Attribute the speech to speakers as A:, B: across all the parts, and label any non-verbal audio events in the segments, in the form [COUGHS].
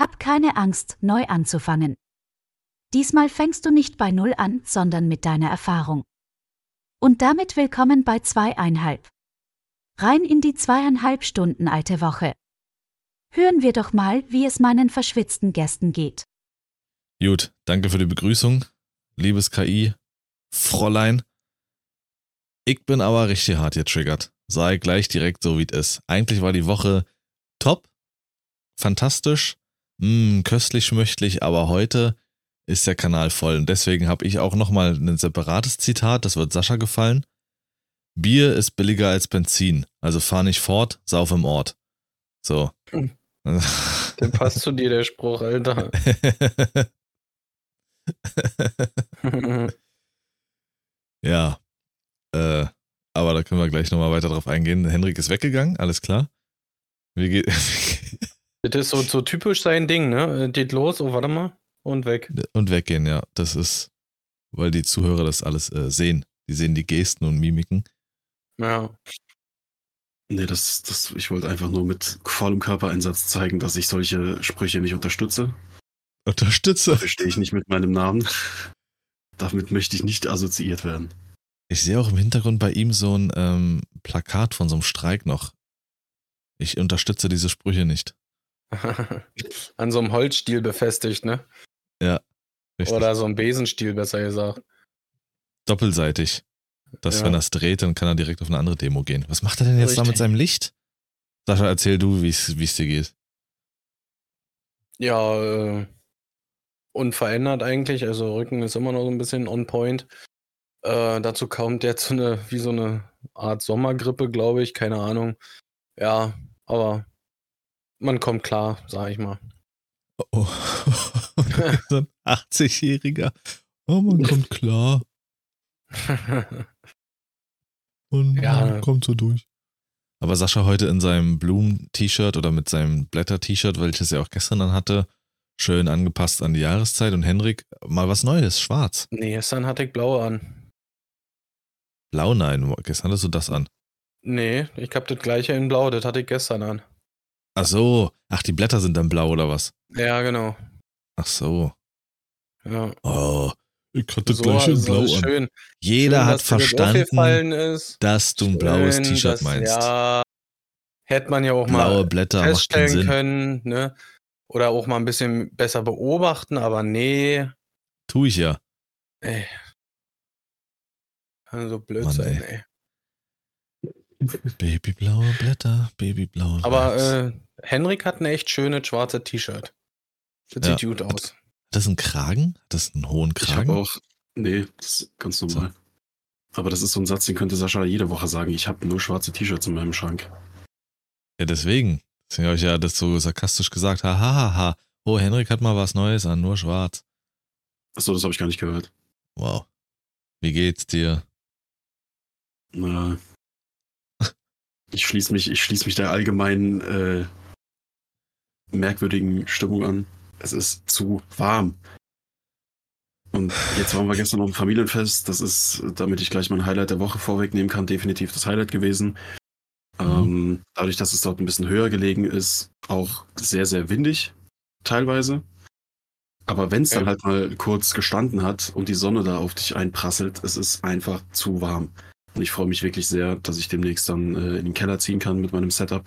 A: Hab keine Angst, neu anzufangen. Diesmal fängst du nicht bei Null an, sondern mit deiner Erfahrung. Und damit willkommen bei zweieinhalb. Rein in die zweieinhalb Stunden alte Woche. Hören wir doch mal, wie es meinen verschwitzten Gästen geht.
B: Gut, danke für die Begrüßung. Liebes KI, Fräulein. Ich bin aber richtig hart getriggert. Sei gleich direkt so, wie es ist. Eigentlich war die Woche top, fantastisch, mh, mm, köstlich schmöchtlich, aber heute ist der Kanal voll. Und deswegen habe ich auch nochmal ein separates Zitat, das wird Sascha gefallen. Bier ist billiger als Benzin, also fahr nicht fort, sauf im Ort. So. [LAUGHS]
C: Der passt zu dir, der Spruch, Alter. [LAUGHS]
B: ja. Äh, aber da können wir gleich nochmal weiter drauf eingehen. Henrik ist weggegangen, alles klar. Wie geht. [LAUGHS]
C: das ist so, so typisch sein Ding, ne? Geht los, oh, warte mal. Und weg.
B: Und weggehen, ja. Das ist, weil die Zuhörer das alles äh, sehen. Die sehen die Gesten und Mimiken.
C: Ja.
D: Nee, das, das, ich wollte einfach nur mit vollem Körpereinsatz zeigen, dass ich solche Sprüche nicht unterstütze.
B: Unterstütze?
D: Dafür stehe ich nicht mit meinem Namen. Damit möchte ich nicht assoziiert werden.
B: Ich sehe auch im Hintergrund bei ihm so ein ähm, Plakat von so einem Streik noch. Ich unterstütze diese Sprüche nicht. [LAUGHS]
C: An so einem Holzstiel befestigt, ne?
B: Ja.
C: Richtig. Oder so ein Besenstiel, besser gesagt.
B: Doppelseitig. Dass, ja. wenn er es dreht, dann kann er direkt auf eine andere Demo gehen. Was macht er denn jetzt Richtig. da mit seinem Licht? Sascha, erzähl du, wie es dir geht.
C: Ja, äh, unverändert eigentlich. Also Rücken ist immer noch so ein bisschen on point. Äh, dazu kommt jetzt so eine, wie so eine Art Sommergrippe, glaube ich. Keine Ahnung. Ja, aber man kommt klar, sag ich mal.
B: Oh. [LAUGHS] so ein 80-Jähriger. Oh, man kommt klar. Und [LAUGHS] ja. man kommt so durch. Aber Sascha heute in seinem Blumen-T-Shirt oder mit seinem Blätter-T-Shirt, welches er auch gestern dann hatte, schön angepasst an die Jahreszeit. Und Henrik, mal was Neues, schwarz.
C: Nee, gestern hatte ich blau an.
B: Blau, nein, gestern hattest du das an.
C: Nee, ich hab das gleiche in blau, das hatte ich gestern an.
B: Ach so. Ach, die Blätter sind dann blau oder was?
C: Ja, genau.
B: Ach so.
C: Ja.
B: Oh, ich hatte so, gleich in blau an. Schön. Jeder schön, hat verstanden, das dass du ein blaues T-Shirt meinst.
C: Ja. Hätte man ja auch
B: Blaue
C: mal
B: Blätter
C: feststellen können, ne? Oder auch mal ein bisschen besser beobachten, aber nee.
B: Tu ich ja.
C: Ey. Kann so blöd Mann, sein, ey. ey.
B: Babyblaue Blätter, babyblaue
C: Aber äh, Henrik hat ein echt schönes schwarzes T-Shirt. Das ja. sieht gut aus. Hat
B: das einen Kragen? Hat das einen hohen Kragen?
D: Ich habe auch. Nee, das ist ganz normal. So. Aber das ist so ein Satz, den könnte Sascha jede Woche sagen. Ich habe nur schwarze T-Shirts in meinem Schrank.
B: Ja, deswegen. Deswegen habe ich ja das so sarkastisch gesagt. Hahaha. Ha, ha. Oh, Henrik hat mal was Neues an, nur schwarz.
D: Achso, das habe ich gar nicht gehört.
B: Wow. Wie geht's dir?
D: Na, ich schließe mich, ich schließe mich der allgemeinen äh, merkwürdigen Stimmung an. Es ist zu warm. Und jetzt waren wir gestern noch im Familienfest. Das ist, damit ich gleich mein Highlight der Woche vorwegnehmen kann, definitiv das Highlight gewesen. Mhm. Ähm, dadurch, dass es dort ein bisschen höher gelegen ist, auch sehr, sehr windig, teilweise. Aber wenn es dann halt mal kurz gestanden hat und die Sonne da auf dich einprasselt, es ist einfach zu warm. Und ich freue mich wirklich sehr, dass ich demnächst dann äh, in den Keller ziehen kann mit meinem Setup.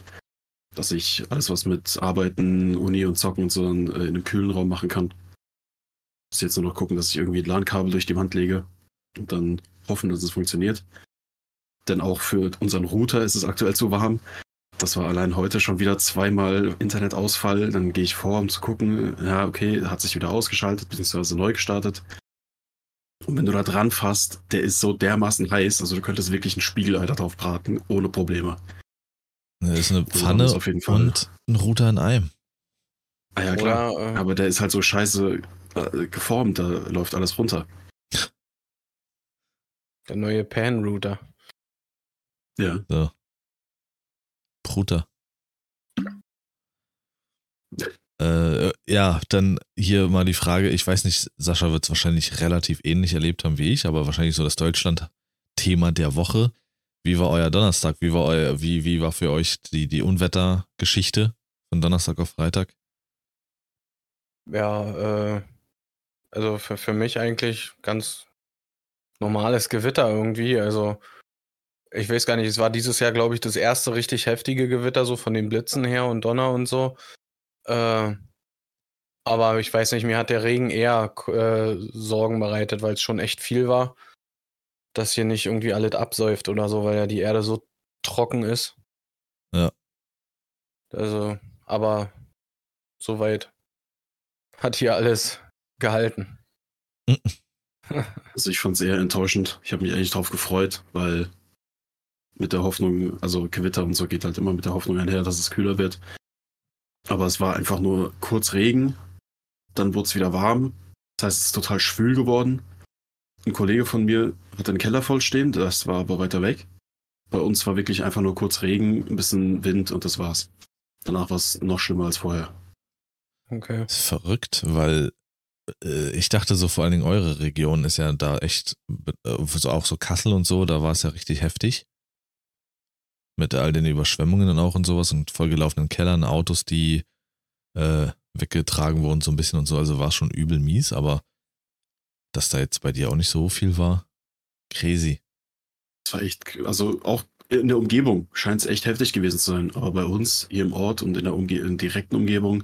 D: Dass ich alles, was mit Arbeiten, Uni und Zocken und so dann äh, in einem kühlen Raum machen kann. Muss jetzt nur noch gucken, dass ich irgendwie ein LAN-Kabel durch die Wand lege und dann hoffen, dass es funktioniert. Denn auch für unseren Router ist es aktuell zu warm. Das war allein heute schon wieder zweimal Internetausfall. Dann gehe ich vor, um zu gucken, ja, okay, hat sich wieder ausgeschaltet, beziehungsweise neu gestartet. Und wenn du da dran fasst, der ist so dermaßen heiß, also du könntest wirklich einen Spiegelalter drauf braten, ohne Probleme.
B: Das ist eine Pfanne auf jeden Fall. und ein Router in einem.
D: Ah ja, klar. Oder, äh, Aber der ist halt so scheiße äh, geformt, da läuft alles runter.
C: Der neue Pan-Router.
D: Ja.
B: So. Router. [LAUGHS] Äh, ja, dann hier mal die Frage, ich weiß nicht, Sascha wird es wahrscheinlich relativ ähnlich erlebt haben wie ich, aber wahrscheinlich so das Deutschland-Thema der Woche. Wie war euer Donnerstag? Wie war euer, wie, wie war für euch die, die Unwettergeschichte von Donnerstag auf Freitag?
C: ja, äh, also für, für mich eigentlich ganz normales Gewitter irgendwie. Also ich weiß gar nicht, es war dieses Jahr, glaube ich, das erste richtig heftige Gewitter, so von den Blitzen her und Donner und so. Äh, aber ich weiß nicht, mir hat der Regen eher äh, Sorgen bereitet, weil es schon echt viel war. Dass hier nicht irgendwie alles absäuft oder so, weil ja die Erde so trocken ist.
B: Ja.
C: Also, aber soweit hat hier alles gehalten.
D: Also ich fand es eher enttäuschend. Ich habe mich eigentlich drauf gefreut, weil mit der Hoffnung, also Gewitter und so geht halt immer mit der Hoffnung einher, dass es kühler wird. Aber es war einfach nur kurz Regen, dann wurde es wieder warm. Das heißt, es ist total schwül geworden. Ein Kollege von mir hat den Keller voll stehen, das war aber weiter weg. Bei uns war wirklich einfach nur kurz Regen, ein bisschen Wind und das war's. Danach war es noch schlimmer als vorher.
C: Okay.
B: Ist verrückt, weil äh, ich dachte so vor allen Dingen eure Region ist ja da echt, äh, so auch so Kassel und so, da war es ja richtig heftig. Mit all den Überschwemmungen und auch und sowas und vollgelaufenen Kellern, Autos, die äh, weggetragen wurden so ein bisschen und so, also war es schon übel mies, aber dass da jetzt bei dir auch nicht so viel war, crazy.
D: Es war echt, also auch in der Umgebung scheint es echt heftig gewesen zu sein. Aber bei uns hier im Ort und in der Umge in direkten Umgebung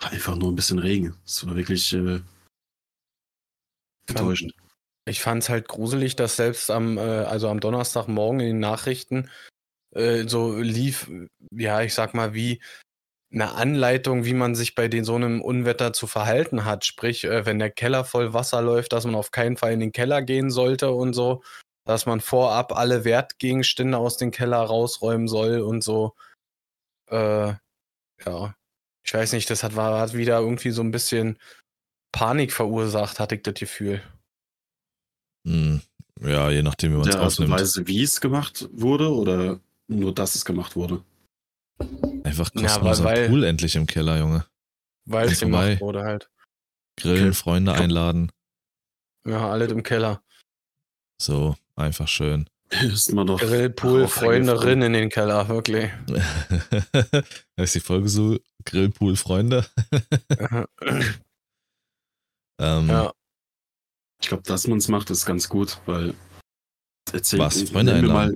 D: war einfach nur ein bisschen Regen. Es war wirklich äh, enttäuschend.
C: Ich fand es halt gruselig, dass selbst am, äh, also am Donnerstagmorgen in den Nachrichten äh, so lief, ja, ich sag mal, wie eine Anleitung, wie man sich bei den, so einem Unwetter zu verhalten hat. Sprich, äh, wenn der Keller voll Wasser läuft, dass man auf keinen Fall in den Keller gehen sollte und so. Dass man vorab alle Wertgegenstände aus dem Keller rausräumen soll und so. Äh, ja. Ich weiß nicht, das hat, war, hat wieder irgendwie so ein bisschen Panik verursacht, hatte ich das Gefühl.
B: Hm, ja, je nachdem, wie man es
D: Der Art und
B: ausnimmt.
D: Weise, wie es gemacht wurde oder nur, dass es gemacht wurde.
B: Einfach
C: Ja,
B: kostenloser
C: weil-
B: Pool endlich im Keller, Junge.
C: Weil es gemacht wurde halt.
B: Grillen,
D: Okay.
B: Freunde einladen.
C: Ja, alles im Keller.
B: So, einfach schön. [LAUGHS]
D: Ist man doch
C: Grillpool, Freunderin in den Keller, wirklich. [LAUGHS]
B: da ist die Folge so, Grillpool, Freunde. [LAUGHS] ähm,
C: ja,
D: Ich glaube, dass man es macht, ist ganz gut, weil erzähl,
B: Was, Freunde
D: mir mal.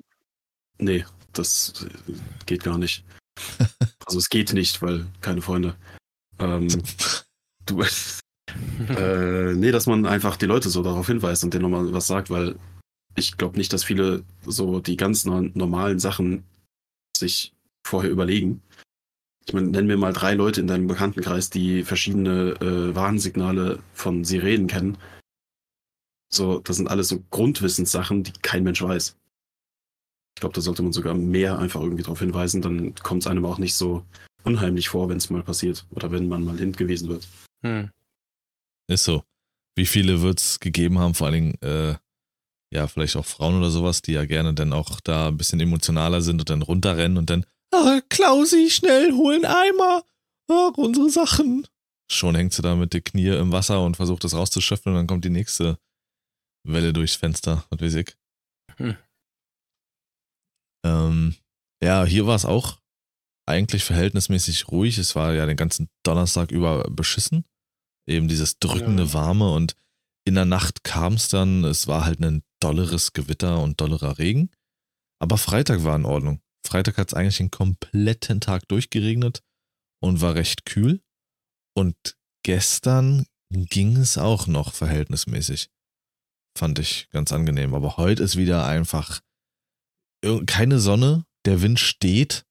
D: Nee, das äh, geht gar nicht. [LAUGHS] also es geht nicht, weil keine Freunde. Ähm, [LAUGHS] du, äh, nee, dass man einfach die Leute so darauf hinweist und denen nochmal was sagt, weil ich glaube nicht, dass viele so die ganz no- normalen Sachen sich vorher überlegen. Ich meine, nenn mir mal drei Leute in deinem Bekanntenkreis, die verschiedene äh, Warnsignale von Sirenen kennen. So, das sind alles so Grundwissenssachen, die kein Mensch weiß. Ich glaube, da sollte man sogar mehr einfach irgendwie darauf hinweisen, dann kommt es einem auch nicht so unheimlich vor, wenn es mal passiert oder wenn man mal hingewiesen wird.
C: hm.
B: Ist so. Wie viele wird es gegeben haben, vor allen Dingen, äh, ja, vielleicht auch Frauen oder sowas, die ja gerne dann auch da ein bisschen emotionaler sind und dann runterrennen und dann, ah, Klausi, schnell, holen Eimer, ah, unsere Sachen. Schon hängt sie da mit den Knie im Wasser und versucht das rauszuschöpfen und dann kommt die nächste Welle durchs Fenster, was weiß ich.
C: Hm.
B: Ähm, ja, hier war es auch eigentlich verhältnismäßig ruhig. Es war ja den ganzen Donnerstag über beschissen. Eben dieses drückende
C: Ja.
B: Warme und in der Nacht kam es dann, es war halt ein dolleres Gewitter und dollerer Regen. Aber Freitag war in Ordnung. Freitag hat es eigentlich den kompletten Tag durchgeregnet und war recht kühl. Und gestern ging es auch noch verhältnismäßig. Fand ich ganz angenehm. Aber heute ist wieder einfach keine Sonne, der Wind steht.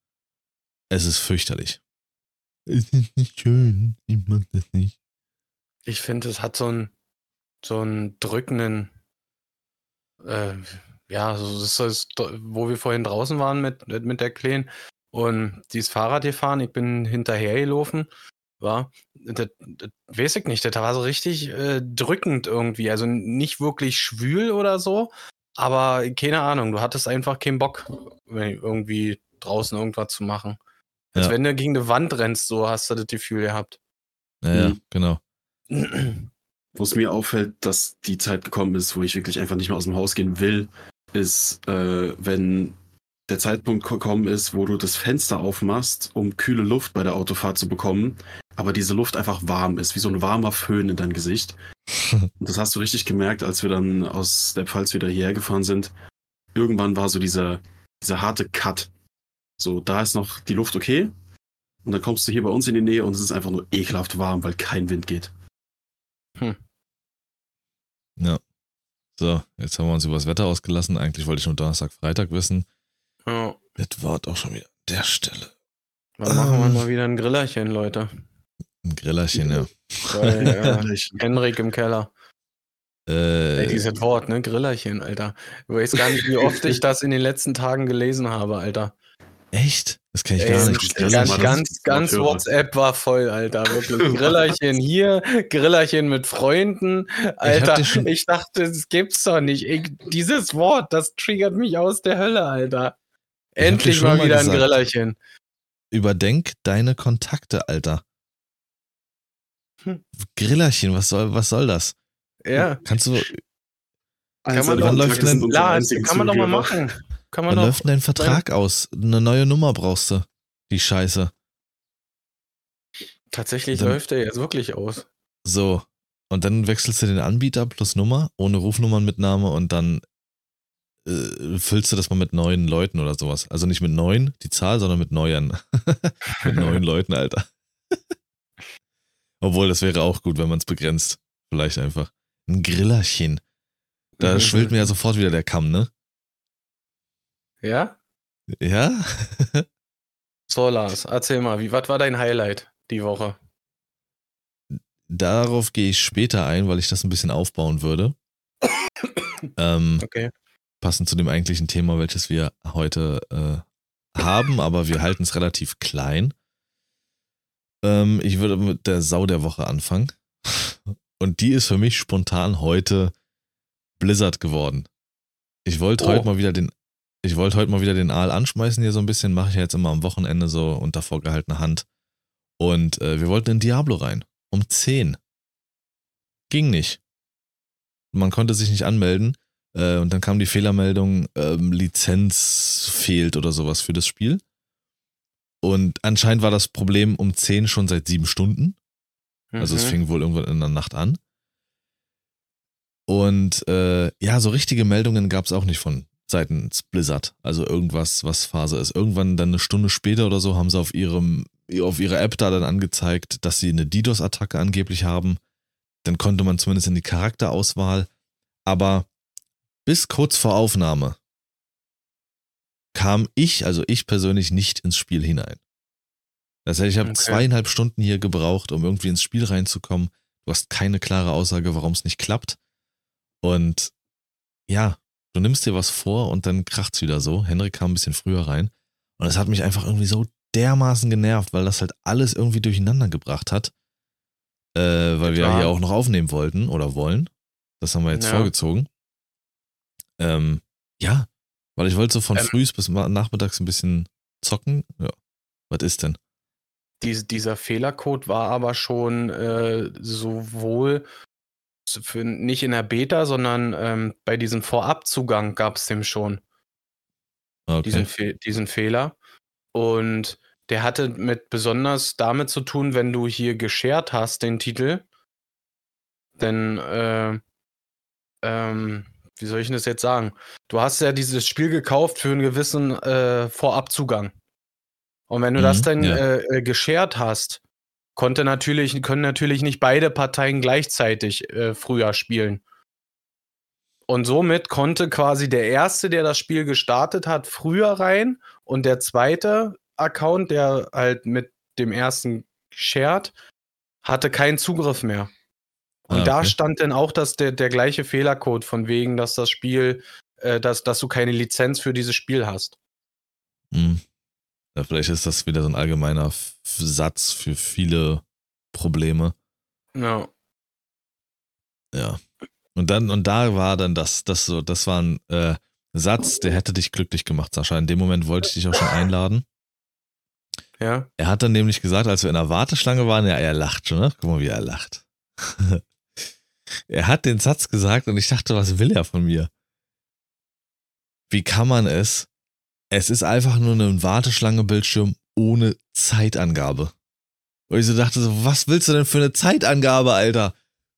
B: Es ist fürchterlich. Es ist nicht schön. Ich mag das nicht.
C: Ich finde, es hat so einen, so einen drückenden, äh, ja, so ist das, wo wir vorhin draußen waren mit, mit der Kleen und die ist Fahrrad gefahren, ich bin hinterhergelaufen, war, das, das weiß ich nicht, das war so richtig äh, drückend irgendwie, also nicht wirklich schwül oder so, aber keine Ahnung, du hattest einfach keinen Bock, irgendwie draußen irgendwas zu machen. Als
B: Ja.
C: wenn du gegen eine Wand rennst, so hast du das Gefühl gehabt.
B: Ja, ja,
D: Mhm.
B: genau.
D: Wo es mir auffällt, dass die Zeit gekommen ist, wo ich wirklich einfach nicht mehr aus dem Haus gehen will, ist, äh, wenn der Zeitpunkt gekommen ist, wo du das Fenster aufmachst, um kühle Luft bei der Autofahrt zu bekommen, aber diese Luft einfach warm ist, wie so ein warmer Föhn in dein Gesicht. [LAUGHS] Und das hast du richtig gemerkt, als wir dann aus der Pfalz wieder hierher gefahren sind. Irgendwann war so dieser, dieser harte Cut. So, da ist noch die Luft okay. Und dann kommst du hier bei uns in die Nähe und es ist einfach nur ekelhaft warm, weil kein Wind geht.
B: Ja. So, jetzt haben wir uns über das Wetter ausgelassen. Eigentlich wollte ich nur Donnerstag, Freitag wissen.
C: Ja.
B: Das war auch schon wieder an der Stelle.
C: Dann machen wir
B: Ähm.
C: mal wieder ein Grillerchen, Leute.
B: Ein Grillerchen, ja.
C: Äh, [LAUGHS] Henrik im Keller.
B: Äh,
C: Ey, dieses Wort, ne? Grillerchen, Alter. Du weißt gar nicht, wie oft ich das in den letzten Tagen gelesen habe, Alter.
B: echt? Das kann ich
C: Ey,
B: gar
C: ganz,
B: nicht.
D: das
C: ganz,
D: mal
C: ganz, ganz
D: höre.
C: WhatsApp war voll, Alter. Wirklich. [LAUGHS] Grillerchen hier, Grillerchen mit Freunden. Alter, ich,
B: schon-
C: dachte, das gibt's doch nicht. Ich, dieses Wort, das triggert mich aus der Hölle, Alter.
B: Ich
C: Endlich mal
B: mal
C: wieder ein
B: gesagt.
C: Grillerchen.
B: Überdenk deine Kontakte, Alter.
C: Hm.
B: Grillerchen, was soll, was soll das?
C: Ja.
B: Kannst du,
C: Kann man,
B: wann
C: doch,
B: läuft denn-
C: klar, kann man doch mal machen. Kann man
B: wann läuft denn dein Vertrag aus? Eine neue Nummer brauchst du. Die Scheiße.
C: Tatsächlich
B: Dann-
C: läuft der jetzt wirklich aus.
B: So. Und dann wechselst du den Anbieter plus Nummer, ohne Rufnummernmitnahme und dann äh, füllst du das mal mit neuen Leuten oder sowas. Also nicht mit neun, die Zahl, sondern mit neuen. [LAUGHS] mit neuen Leuten, Alter. Obwohl, das wäre auch gut, wenn man es begrenzt. Vielleicht einfach. Ein Grillerchen. Da
C: Mhm.
B: schwillt mir ja sofort wieder der Kamm, ne?
C: Ja?
B: Ja? [LAUGHS]
C: So, Lars, erzähl mal, wie, was war dein Highlight die Woche?
B: Darauf gehe ich später ein, weil ich das ein bisschen aufbauen würde. [COUGHS] ähm,
C: Okay.
B: passend zu dem eigentlichen Thema, welches wir heute äh, haben, aber wir halten es relativ klein. Ähm, ich würde mit der Sau der Woche anfangen. Und die ist für mich spontan heute Blizzard geworden. Ich wollte
C: Oh.
B: heute mal wieder den, ich wollte heute mal wieder den Aal anschmeißen hier so ein bisschen, mache ich ja jetzt immer am Wochenende so unter vorgehaltener Hand. Und äh, wir wollten in Diablo rein. Um 10. Ging nicht. Man konnte sich nicht anmelden. Äh, und dann kam die Fehlermeldung, ähm, Lizenz fehlt oder sowas für das Spiel. Und anscheinend war das Problem um 10 schon seit sieben Stunden. Also es
C: Mhm.
B: fing wohl irgendwann in der Nacht an. Und äh, ja, so richtige Meldungen gab es auch nicht von seitens Blizzard. Also irgendwas, was Phase ist. Irgendwann dann eine Stunde später oder so haben sie auf ihrem, auf ihrer App da dann angezeigt, dass sie eine DDoS-Attacke angeblich haben. Dann konnte man zumindest in die Charakterauswahl. Aber bis kurz vor Aufnahme kam ich, also ich persönlich, nicht ins Spiel hinein. Das heißt, ich habe
C: Okay.
B: zweieinhalb Stunden hier gebraucht, um irgendwie ins Spiel reinzukommen. Du hast keine klare Aussage, warum es nicht klappt. Und ja, du nimmst dir was vor und dann kracht's wieder so. Henrik kam ein bisschen früher rein. Und es hat mich einfach irgendwie so dermaßen genervt, weil das halt alles irgendwie durcheinander gebracht hat. Äh, weil wir
C: Klar.
B: hier auch noch aufnehmen wollten oder wollen. Das haben wir jetzt
C: Ja.
B: vorgezogen. Ähm, ja, weil ich wollte so von
C: Ähm.
B: frühs bis nachmittags ein bisschen zocken. Ja. Was ist denn?
C: Dies, dieser Fehlercode war aber schon äh, sowohl für, nicht in der Beta, sondern ähm, bei diesem Vorabzugang gab es dem schon,
B: Okay.
C: diesen, Fe diesen Fehler. Und der hatte mit besonders damit zu tun, wenn du hier geshared hast, den Titel, denn, äh, ähm, wie soll ich denn das jetzt sagen? Du hast ja dieses Spiel gekauft für einen gewissen äh, Vorabzugang. Und wenn du das
B: Mhm,
C: dann
B: ja.
C: äh, äh, geshared hast, konnte natürlich, können natürlich nicht beide Parteien gleichzeitig äh, früher spielen. Und somit konnte quasi der Erste, der das Spiel gestartet hat, früher rein und der zweite Account, der halt mit dem ersten shared, hatte keinen Zugriff mehr. Und
B: Ah,
C: da
B: okay.
C: stand dann auch dass der, der gleiche Fehlercode, von wegen, dass das Spiel, äh, dass, dass du keine Lizenz für dieses Spiel hast.
B: Hm. Ja, vielleicht ist das wieder so ein allgemeiner F Satz für viele Probleme.
C: Ja.
B: Ja. Und dann, und da war dann das, das so, das war ein äh, Satz, der hätte dich glücklich gemacht, Sascha. In dem Moment wollte ich dich auch schon einladen.
C: Ja.
B: Er hat dann nämlich gesagt, als wir in der Warteschlange waren, ja, er lacht schon, ne? Guck mal, wie er lacht. [LAUGHS] er hat den Satz gesagt und ich dachte, was will er von mir? Wie kann man es? Es ist einfach nur ein Warteschlange-Bildschirm ohne Zeitangabe. Wo ich so dachte, so, was willst du denn für eine Zeitangabe, Alter?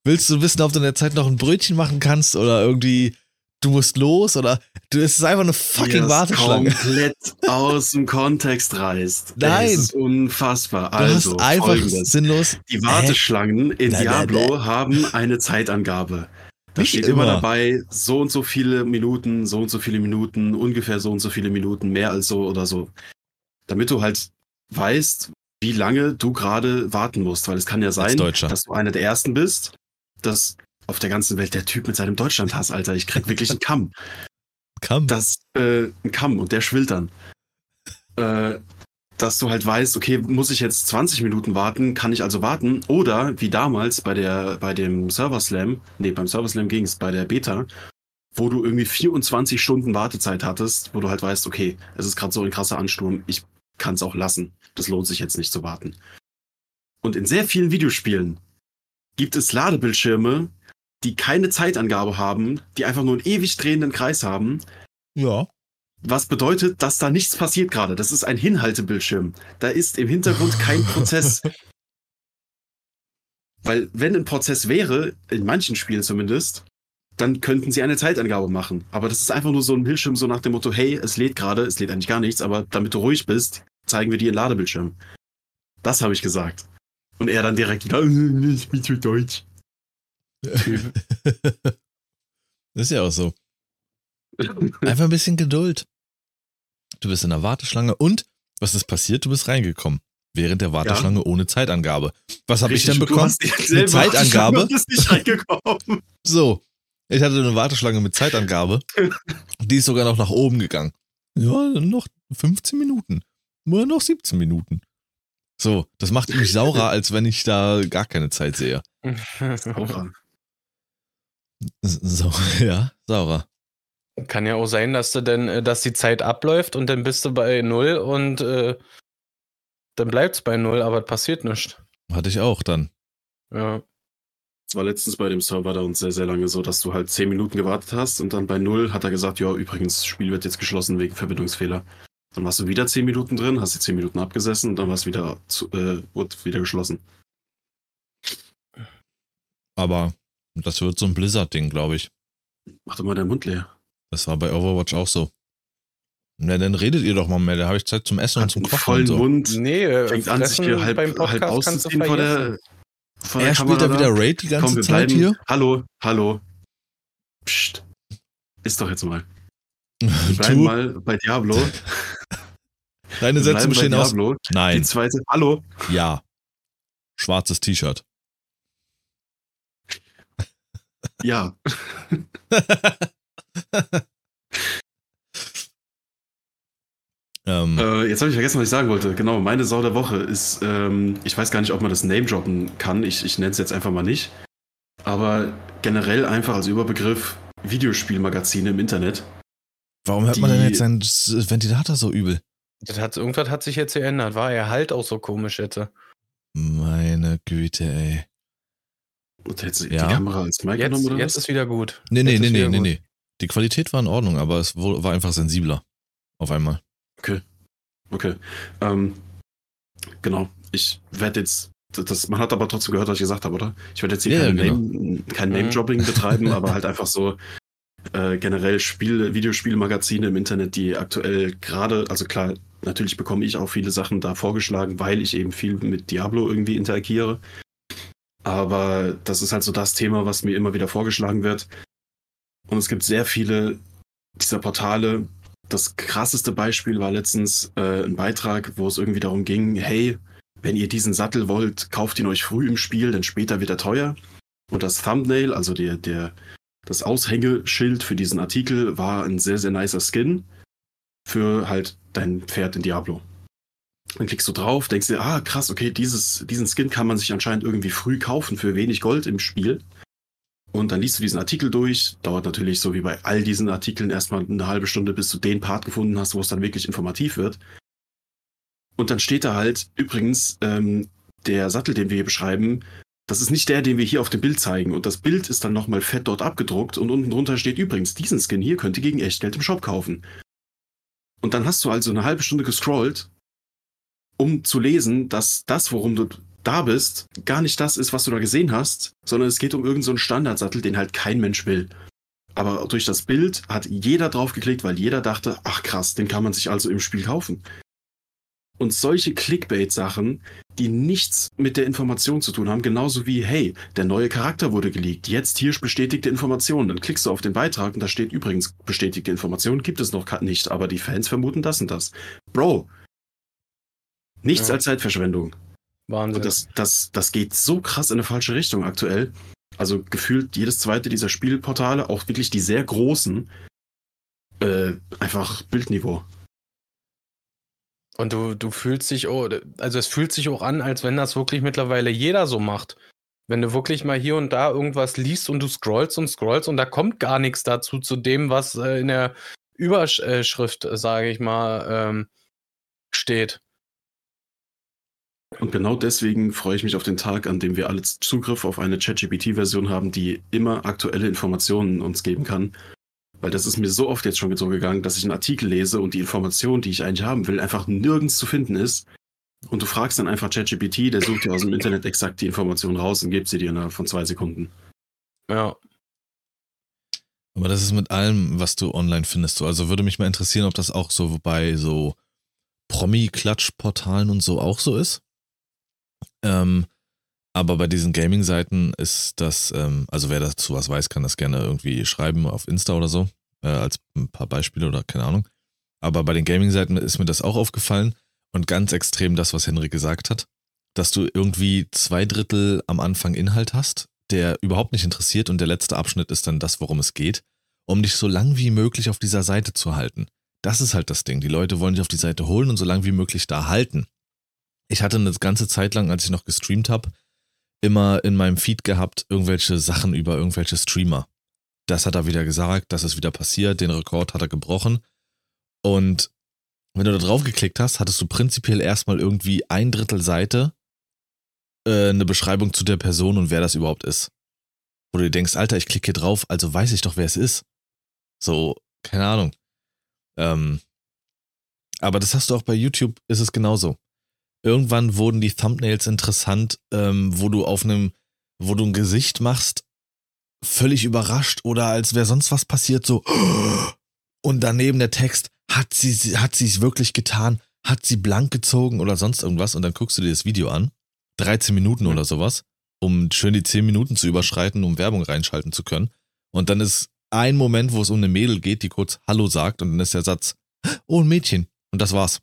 B: Willst du wissen, ob du in der Zeit noch ein Brötchen machen kannst oder irgendwie du musst los oder du es ist einfach eine fucking
D: das
B: Warteschlange.
D: komplett aus dem Kontext reißt.
B: Nein.
D: Das ist unfassbar.
B: Du
D: also,
B: hast einfach
D: folgendes.
B: sinnlos.
D: Die Warteschlangen in
B: Nein, nein,
D: Diablo haben eine Zeitangabe. Da
B: Nicht
D: steht immer.
B: immer.
D: dabei, so und so viele Minuten, so und so viele Minuten, ungefähr so und so viele Minuten, mehr als so oder so. Damit du halt weißt, wie lange du gerade warten musst. Weil es kann ja sein, dass du einer der Ersten bist, dass auf der ganzen Welt der Typ mit seinem Deutschlandhass, Alter, ich krieg wirklich einen Kamm.
B: Komm.
D: Das, äh, ein Kamm und der schwillt dann. Äh, dass du halt weißt, okay, muss ich jetzt 20 Minuten warten, kann ich also warten? Oder wie damals bei der, bei dem Server Slam, nee, beim Server Slam ging es bei der Beta, wo du irgendwie 24 Stunden Wartezeit hattest, wo du halt weißt, okay, es ist gerade so ein krasser Ansturm, ich kann es auch lassen. Das lohnt sich jetzt nicht zu warten. Und in sehr vielen Videospielen gibt es Ladebildschirme, die keine Zeitangabe haben, die einfach nur einen ewig drehenden Kreis haben,
B: Ja.
D: was bedeutet, dass da nichts passiert gerade. Das ist ein Hinhaltebildschirm. Da ist im Hintergrund kein Prozess. [LAUGHS] Weil wenn ein Prozess wäre, in manchen Spielen zumindest, dann könnten sie eine Zeitangabe machen. Aber das ist einfach nur so ein Bildschirm, so nach dem Motto, hey, es lädt gerade, es lädt eigentlich gar nichts, aber damit du ruhig bist, zeigen wir dir einen Ladebildschirm. Das habe ich gesagt. Und er dann direkt wieder, "Äh, ich bin zu deutsch.
B: Das [LAUGHS] ist ja auch so. Einfach ein bisschen Geduld. Du bist in der Warteschlange und was ist passiert? Du bist reingekommen. Während der Warteschlange ohne Zeitangabe. Was habe ich
D: du
B: bekommen?
D: dieselbe
B: Zeitangabe?
D: Und bist nicht reingekommen. [LAUGHS]
B: So. Ich hatte eine Warteschlange mit Zeitangabe. Die ist sogar noch nach oben gegangen. Ja, noch 15 Minuten. Nur noch 17 Minuten. So, das macht mich saurer, als wenn ich da gar keine Zeit sehe. [LAUGHS]
D: Saurer.
B: So, [LAUGHS] ja, saurer.
C: Kann ja auch sein, dass du denn, äh, dass die Zeit abläuft und dann bist du bei null und äh, dann bleibt's bei null, aber es passiert nichts.
B: Hatte ich auch dann.
C: Ja.
D: Es war letztens bei dem Server da uns sehr, sehr lange so, dass du halt 10 Minuten gewartet hast und dann bei null hat er gesagt, ja, übrigens, das Spiel wird jetzt geschlossen wegen Verbindungsfehler. Dann warst du wieder 10 Minuten drin, hast die 10 Minuten abgesessen und dann war es wieder, zu, äh, wurde wieder geschlossen.
B: Aber das wird so ein Blizzard-Ding, glaube ich.
D: Mach doch mal deinen Mund leer.
B: Das war bei Overwatch auch so. Na, dann redet ihr doch mal mehr. Da habe ich Zeit zum Essen und
D: Hat
B: zum
D: einen
B: Kochen
D: vollen
B: und so.
D: Mund,
C: Nee, äh,
D: fängt an, sich hier halb,
C: beim Podcast
D: halb
C: kannst du
D: auszuziehen vor der, vor
B: Er
D: der
B: spielt da wieder Raid die ganze
D: Komm, wir
B: Zeit
D: bleiben.
B: hier.
D: Hallo, hallo. Psst. Ist doch jetzt mal. Wir [LAUGHS] bleiben mal bei Diablo.
B: deine Sätze bestehen aus.
D: Diablo. Die
B: Nein,
D: zweite. Hallo.
B: ja. Schwarzes T-Shirt.
D: Ja. [LAUGHS]
B: ähm,
D: Äh, jetzt habe ich vergessen, was ich sagen wollte. Genau, meine Sau der Woche ist, ähm, ich weiß gar nicht, ob man das Name droppen kann. Ich, ich nenne es jetzt einfach mal nicht. Aber generell einfach als Überbegriff Videospielmagazine im Internet.
B: warum hört man denn jetzt seinen Ventilator so übel?
C: Das hat, irgendwas hat sich jetzt geändert. War er halt auch so komisch jetzt.
B: Meine Güte, ey.
D: Und hättest du
B: Ja.
D: die Kamera als Mic
C: Jetzt,
D: genommen oder
C: jetzt
D: was?
C: ist wieder gut.
B: Nee, nee,
C: Jetzt
B: nee, nee, nee, nee. Die Qualität war in Ordnung, aber es war einfach sensibler. Auf einmal.
D: Okay. Ähm, genau. Ich werde jetzt. Das, man hat aber trotzdem gehört, was ich gesagt habe, oder? Ich werde jetzt hier
B: Ja,
D: kein,
B: genau.
D: Name, kein
C: Mhm.
D: Name-Dropping [LAUGHS] betreiben, aber halt einfach so äh, generell Spiel, Videospielmagazine im Internet, die aktuell gerade, also klar, natürlich bekomme ich auch viele Sachen da vorgeschlagen, weil ich eben viel mit Diablo irgendwie interagiere. Aber das ist halt so das Thema, was mir immer wieder vorgeschlagen wird. Und es gibt sehr viele dieser Portale. Das krasseste Beispiel war letztens äh, ein Beitrag, wo es irgendwie darum ging, hey, wenn ihr diesen Sattel wollt, kauft ihn euch früh im Spiel, denn später wird er teuer. Und das Thumbnail, also der, der, das Aushängeschild für diesen Artikel, war ein sehr, sehr nicer Skin für halt dein Pferd in Diablo. Dann klickst du drauf, denkst dir, ah, krass, okay, dieses, diesen Skin kann man sich anscheinend irgendwie früh kaufen für wenig Gold im Spiel. Und dann liest du diesen Artikel durch. Dauert natürlich so wie bei all diesen Artikeln erstmal eine halbe Stunde, bis du den Part gefunden hast, wo es dann wirklich informativ wird. Und dann steht da halt, übrigens, ähm, der Sattel, den wir hier beschreiben, das ist nicht der, den wir hier auf dem Bild zeigen. Und das Bild ist dann nochmal fett dort abgedruckt und unten drunter steht übrigens, diesen Skin hier könnt ihr gegen Echtgeld im Shop kaufen. Und dann hast du also eine halbe Stunde gescrollt, um zu lesen, dass das, worum du da bist, gar nicht das ist, was du da gesehen hast, sondern es geht um irgendeinen so Standardsattel, den halt kein Mensch will. Aber durch das Bild hat jeder drauf geklickt, weil jeder dachte, ach krass, den kann man sich also im Spiel kaufen. Und solche Clickbait-Sachen, die nichts mit der Information zu tun haben, genauso wie, hey, der neue Charakter wurde geleakt, jetzt hier bestätigte Informationen. Dann klickst du auf den Beitrag und da steht übrigens, bestätigte Informationen gibt es noch nicht, aber die Fans vermuten das und das. Bro, nichts
C: Ja.
D: als Zeitverschwendung.
C: Wahnsinn.
D: Und das, das, das geht so krass in eine falsche Richtung aktuell. Also gefühlt jedes zweite dieser Spielportale, auch wirklich die sehr großen, äh, einfach Bildniveau.
C: Und du, du fühlst dich, oh, also es fühlt sich auch an, als wenn das wirklich mittlerweile jeder so macht. Wenn du wirklich mal hier und da irgendwas liest und du scrollst und scrollst und da kommt gar nichts dazu zu dem, was äh, in der Überschrift, sage ich mal, ähm, steht.
D: Und genau deswegen freue ich mich auf den Tag, an dem wir alle Zugriff auf eine ChatGPT-Version haben, die immer aktuelle Informationen uns geben kann. Weil das ist mir so oft jetzt schon so gegangen, dass ich einen Artikel lese und die Information, die ich eigentlich haben will, einfach nirgends zu finden ist. Und du fragst dann einfach ChatGPT, der sucht dir aus dem Internet exakt die Information raus und gibt sie dir innerhalb von zwei Sekunden.
C: Ja.
B: Aber das ist mit allem, was du online findest. So. Also würde mich mal interessieren, ob das auch so bei so Promi-Klatsch-Portalen und so auch so ist. Ähm, aber bei diesen Gaming-Seiten ist das, ähm, also wer dazu was weiß, kann das gerne irgendwie schreiben auf Insta oder so, äh, als ein paar Beispiele oder keine Ahnung. Aber bei den Gaming-Seiten ist mir das auch aufgefallen und ganz extrem das, was Henrik gesagt hat, dass du irgendwie zwei Drittel am Anfang Inhalt hast, der überhaupt nicht interessiert und der letzte Abschnitt ist dann das, worum es geht, um dich so lang wie möglich auf dieser Seite zu halten. Das ist halt das Ding. Die Leute wollen dich auf die Seite holen und so lang wie möglich da halten. Ich hatte eine ganze Zeit lang, als ich noch gestreamt habe, immer in meinem Feed gehabt, irgendwelche Sachen über irgendwelche Streamer. Das hat er wieder gesagt, das ist wieder passiert, den Rekord hat er gebrochen. Und wenn du da drauf geklickt hast, hattest du prinzipiell erstmal irgendwie ein Drittel Seite äh, eine Beschreibung zu der Person und wer das überhaupt ist. Wo du dir denkst, Alter, ich klicke hier drauf, also weiß ich doch, wer es ist. So, keine Ahnung. Ähm, aber das hast du auch bei YouTube, ist es genauso. Irgendwann wurden die Thumbnails interessant, ähm, wo du auf einem, wo du ein Gesicht machst, völlig überrascht oder als wäre sonst was passiert, so und daneben der Text, hat sie, hat sie es wirklich getan, hat sie blank gezogen oder sonst irgendwas und dann guckst du dir das Video an, 13 Minuten oder sowas, um schön die 10 Minuten zu überschreiten, um Werbung reinschalten zu können. Und dann ist ein Moment, wo es um eine Mädel geht, die kurz Hallo sagt und dann ist der Satz, oh, ein Mädchen. Und das war's.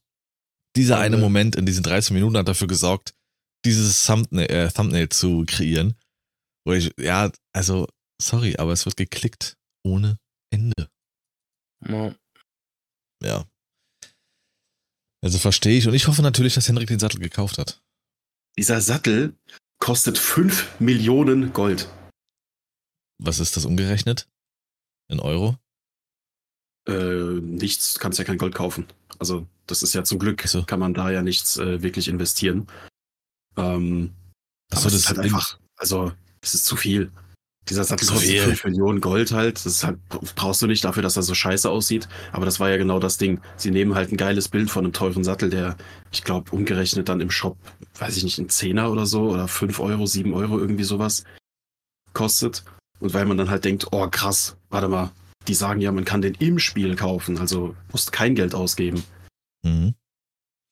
B: Dieser eine
C: Ja.
B: Moment in diesen 13 Minuten hat dafür gesorgt, dieses Thumbnail, äh, Thumbnail zu kreieren. Wo ich, ja, also, sorry, aber es wird geklickt ohne Ende.
C: Ja.
B: Ja. Also verstehe ich und ich hoffe natürlich, dass Henrik den Sattel gekauft hat.
D: Dieser Sattel kostet 5 Millionen Gold.
B: Was ist das umgerechnet? In Euro?
D: Äh, nichts, kannst ja kein Gold kaufen. Also, das ist ja zum Glück,
B: so.
D: kann man da ja nichts äh, wirklich investieren. Ähm,
B: Achso, das
D: ist halt einfach, also, es ist zu viel. Dieser Sattel kostet
B: viel.
D: 5 Millionen Gold halt. Das halt, brauchst du nicht dafür, dass er so scheiße aussieht. Aber das war ja genau das Ding. Sie nehmen halt ein geiles Bild von einem teuren Sattel, der, ich glaube, umgerechnet dann im Shop, weiß ich nicht, ein Zehner oder so oder 5 Euro, 7 Euro, irgendwie sowas kostet. Und weil man dann halt denkt, oh krass, warte mal, die sagen ja, man kann den im Spiel kaufen, also musst kein Geld ausgeben.
B: Mhm.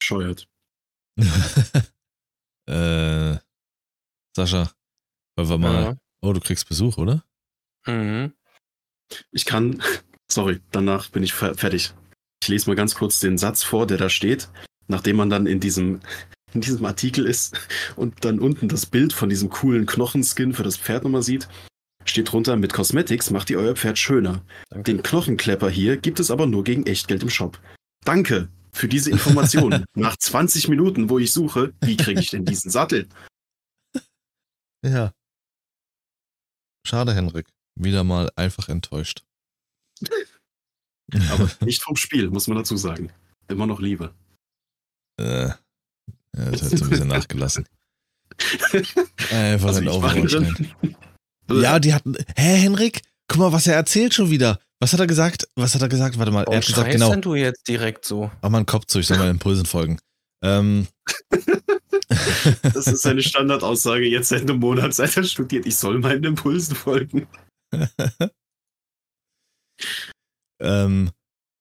D: Scheuert. [LAUGHS]
B: äh, Sascha, wollen wir mal.
C: Ja.
B: Oh, du kriegst Besuch, oder?
C: Mhm.
D: Ich kann, [LAUGHS] sorry, danach bin ich fer fertig. Ich lese mal ganz kurz den Satz vor, der da steht, nachdem man dann in diesem, [LAUGHS] in diesem Artikel ist und dann unten das Bild von diesem coolen Knochenskin für das Pferd nochmal sieht. Steht drunter, mit Cosmetics macht ihr euer Pferd schöner.
C: Danke.
D: Den Knochenklepper hier gibt es aber nur gegen Echtgeld im Shop. Danke für diese Information. [LAUGHS] Nach 20 Minuten, wo ich suche, wie kriege ich denn diesen Sattel? [LAUGHS]
B: Ja. Schade, Henrik. Wieder mal einfach enttäuscht. [LAUGHS]
D: Aber nicht vom Spiel, muss man dazu sagen. Immer noch Liebe.
B: äh, ja, das hat so ein bisschen nachgelassen. Einfach
D: Also
B: den Overwatch. Ja, die hatten. Hä, Henrik? Guck mal, was er erzählt schon wieder. Was hat er gesagt? Was hat er gesagt? Warte mal, er
C: Warum
B: hat gesagt, genau.
C: denn du jetzt direkt so?
B: Mach mal einen Kopf zu, ich soll meinen Impulsen folgen. Ähm,
D: Das ist seine [LAUGHS] Standardaussage jetzt seit einem Monat, seit er studiert. Ich soll meinen Impulsen folgen.
B: ähm,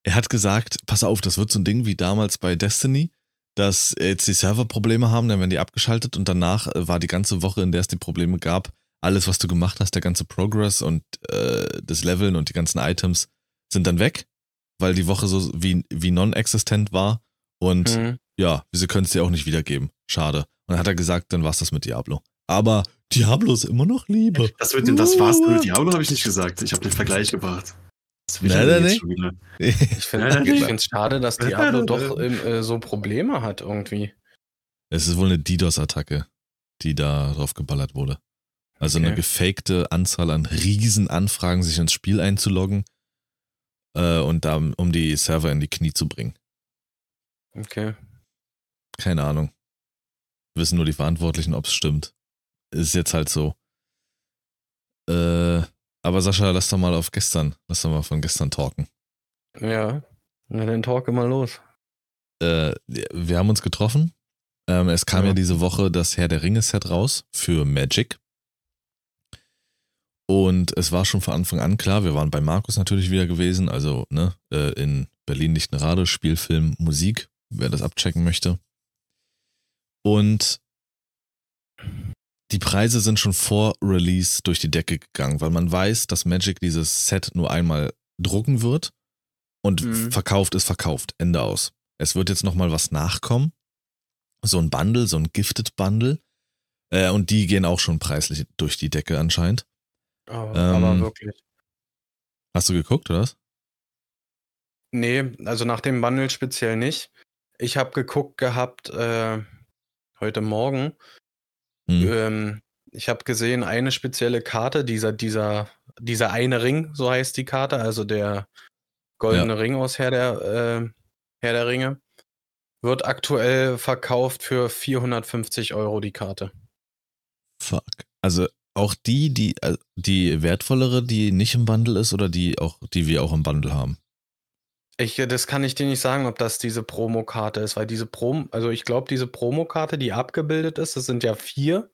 B: er hat gesagt, pass auf, das wird so ein Ding wie damals bei Destiny, dass jetzt die Server Probleme haben, dann werden die abgeschaltet und danach äh, war die ganze Woche, in der es die Probleme gab, alles, was du gemacht hast, der ganze Progress und äh, das Leveln und die ganzen Items sind dann weg, weil die Woche so wie, wie non-existent war und
C: Mhm.
B: ja, sie können es dir auch nicht wiedergeben. Schade. Und dann hat er gesagt, dann war's das mit Diablo. Aber Diablo ist immer noch Liebe.
D: Das mit dem Das war's mit Diablo habe ich nicht gesagt. Ich habe den Vergleich gebracht. Er schon wieder. [LAUGHS]
C: Ich finde find's schade, dass Diablo doch ähm, äh, so Probleme hat irgendwie.
B: Es ist wohl eine DDoS-Attacke, die da drauf geballert wurde. Also eine
C: Okay.
B: gefakte Anzahl an Riesenanfragen, sich ins Spiel einzuloggen äh, und da, um die Server in die Knie zu bringen.
C: Okay.
B: Keine Ahnung. Wissen nur die Verantwortlichen, ob es stimmt. Ist jetzt halt so. Äh, aber Sascha, lass doch mal auf gestern, lass doch mal von gestern talken.
C: Ja. Na, dann talk immer los.
B: Äh, wir haben uns getroffen. Ähm, es kam ja.
C: Ja.
B: diese Woche das Herr der Ringe-Set raus für Magic. Und es war schon von Anfang an klar, wir waren bei Markus natürlich wieder gewesen, also ne, äh, in Berlin-Lichtenrade, Spielfilm, Musik, wer das abchecken möchte. Und die Preise sind schon vor Release durch die Decke gegangen, weil man weiß, dass Magic dieses Set nur einmal drucken wird und
C: Mhm.
B: verkauft ist verkauft. Ende aus. Es wird jetzt nochmal was nachkommen. So ein Bundle, so ein Gifted Bundle. Äh, und die gehen auch schon preislich durch die Decke anscheinend.
C: Aber,
B: Ähm,
C: aber wirklich.
B: Hast du geguckt, oder was?
C: Nee, also nach dem Bundle speziell nicht. Ich habe geguckt gehabt äh, heute Morgen.
B: Hm.
C: Ähm, ich habe gesehen, eine spezielle Karte, dieser, dieser, dieser eine Ring, so heißt die Karte, also der goldene Ring aus Herr der, äh, Herr der Ringe, wird aktuell verkauft für 450 Euro die Karte.
B: Fuck. Also auch die, die, äh, die wertvollere, die nicht im Bundle ist oder die auch, die wir auch im Bundle haben?
C: Ich, äh, das kann ich dir nicht sagen, ob das diese Promokarte ist, weil diese Prom, also ich glaube, diese Promokarte, die abgebildet ist, das sind ja vier.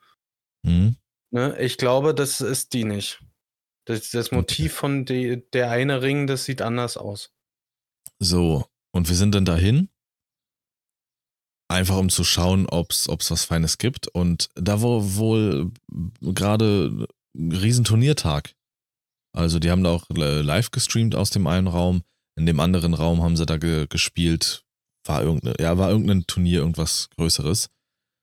B: Hm?
C: Ne? Ich glaube, das ist die nicht. Das, das Motiv von de, der eine Ring, das sieht anders aus.
B: So, und wir sind dann dahin. Einfach um zu schauen, ob es was Feines gibt. Und da war wohl gerade ein Riesenturniertag. Also die haben da auch live gestreamt aus dem einen Raum. In dem anderen Raum haben sie da ge gespielt. War irgendeine, ja, war irgendein Turnier, irgendwas Größeres.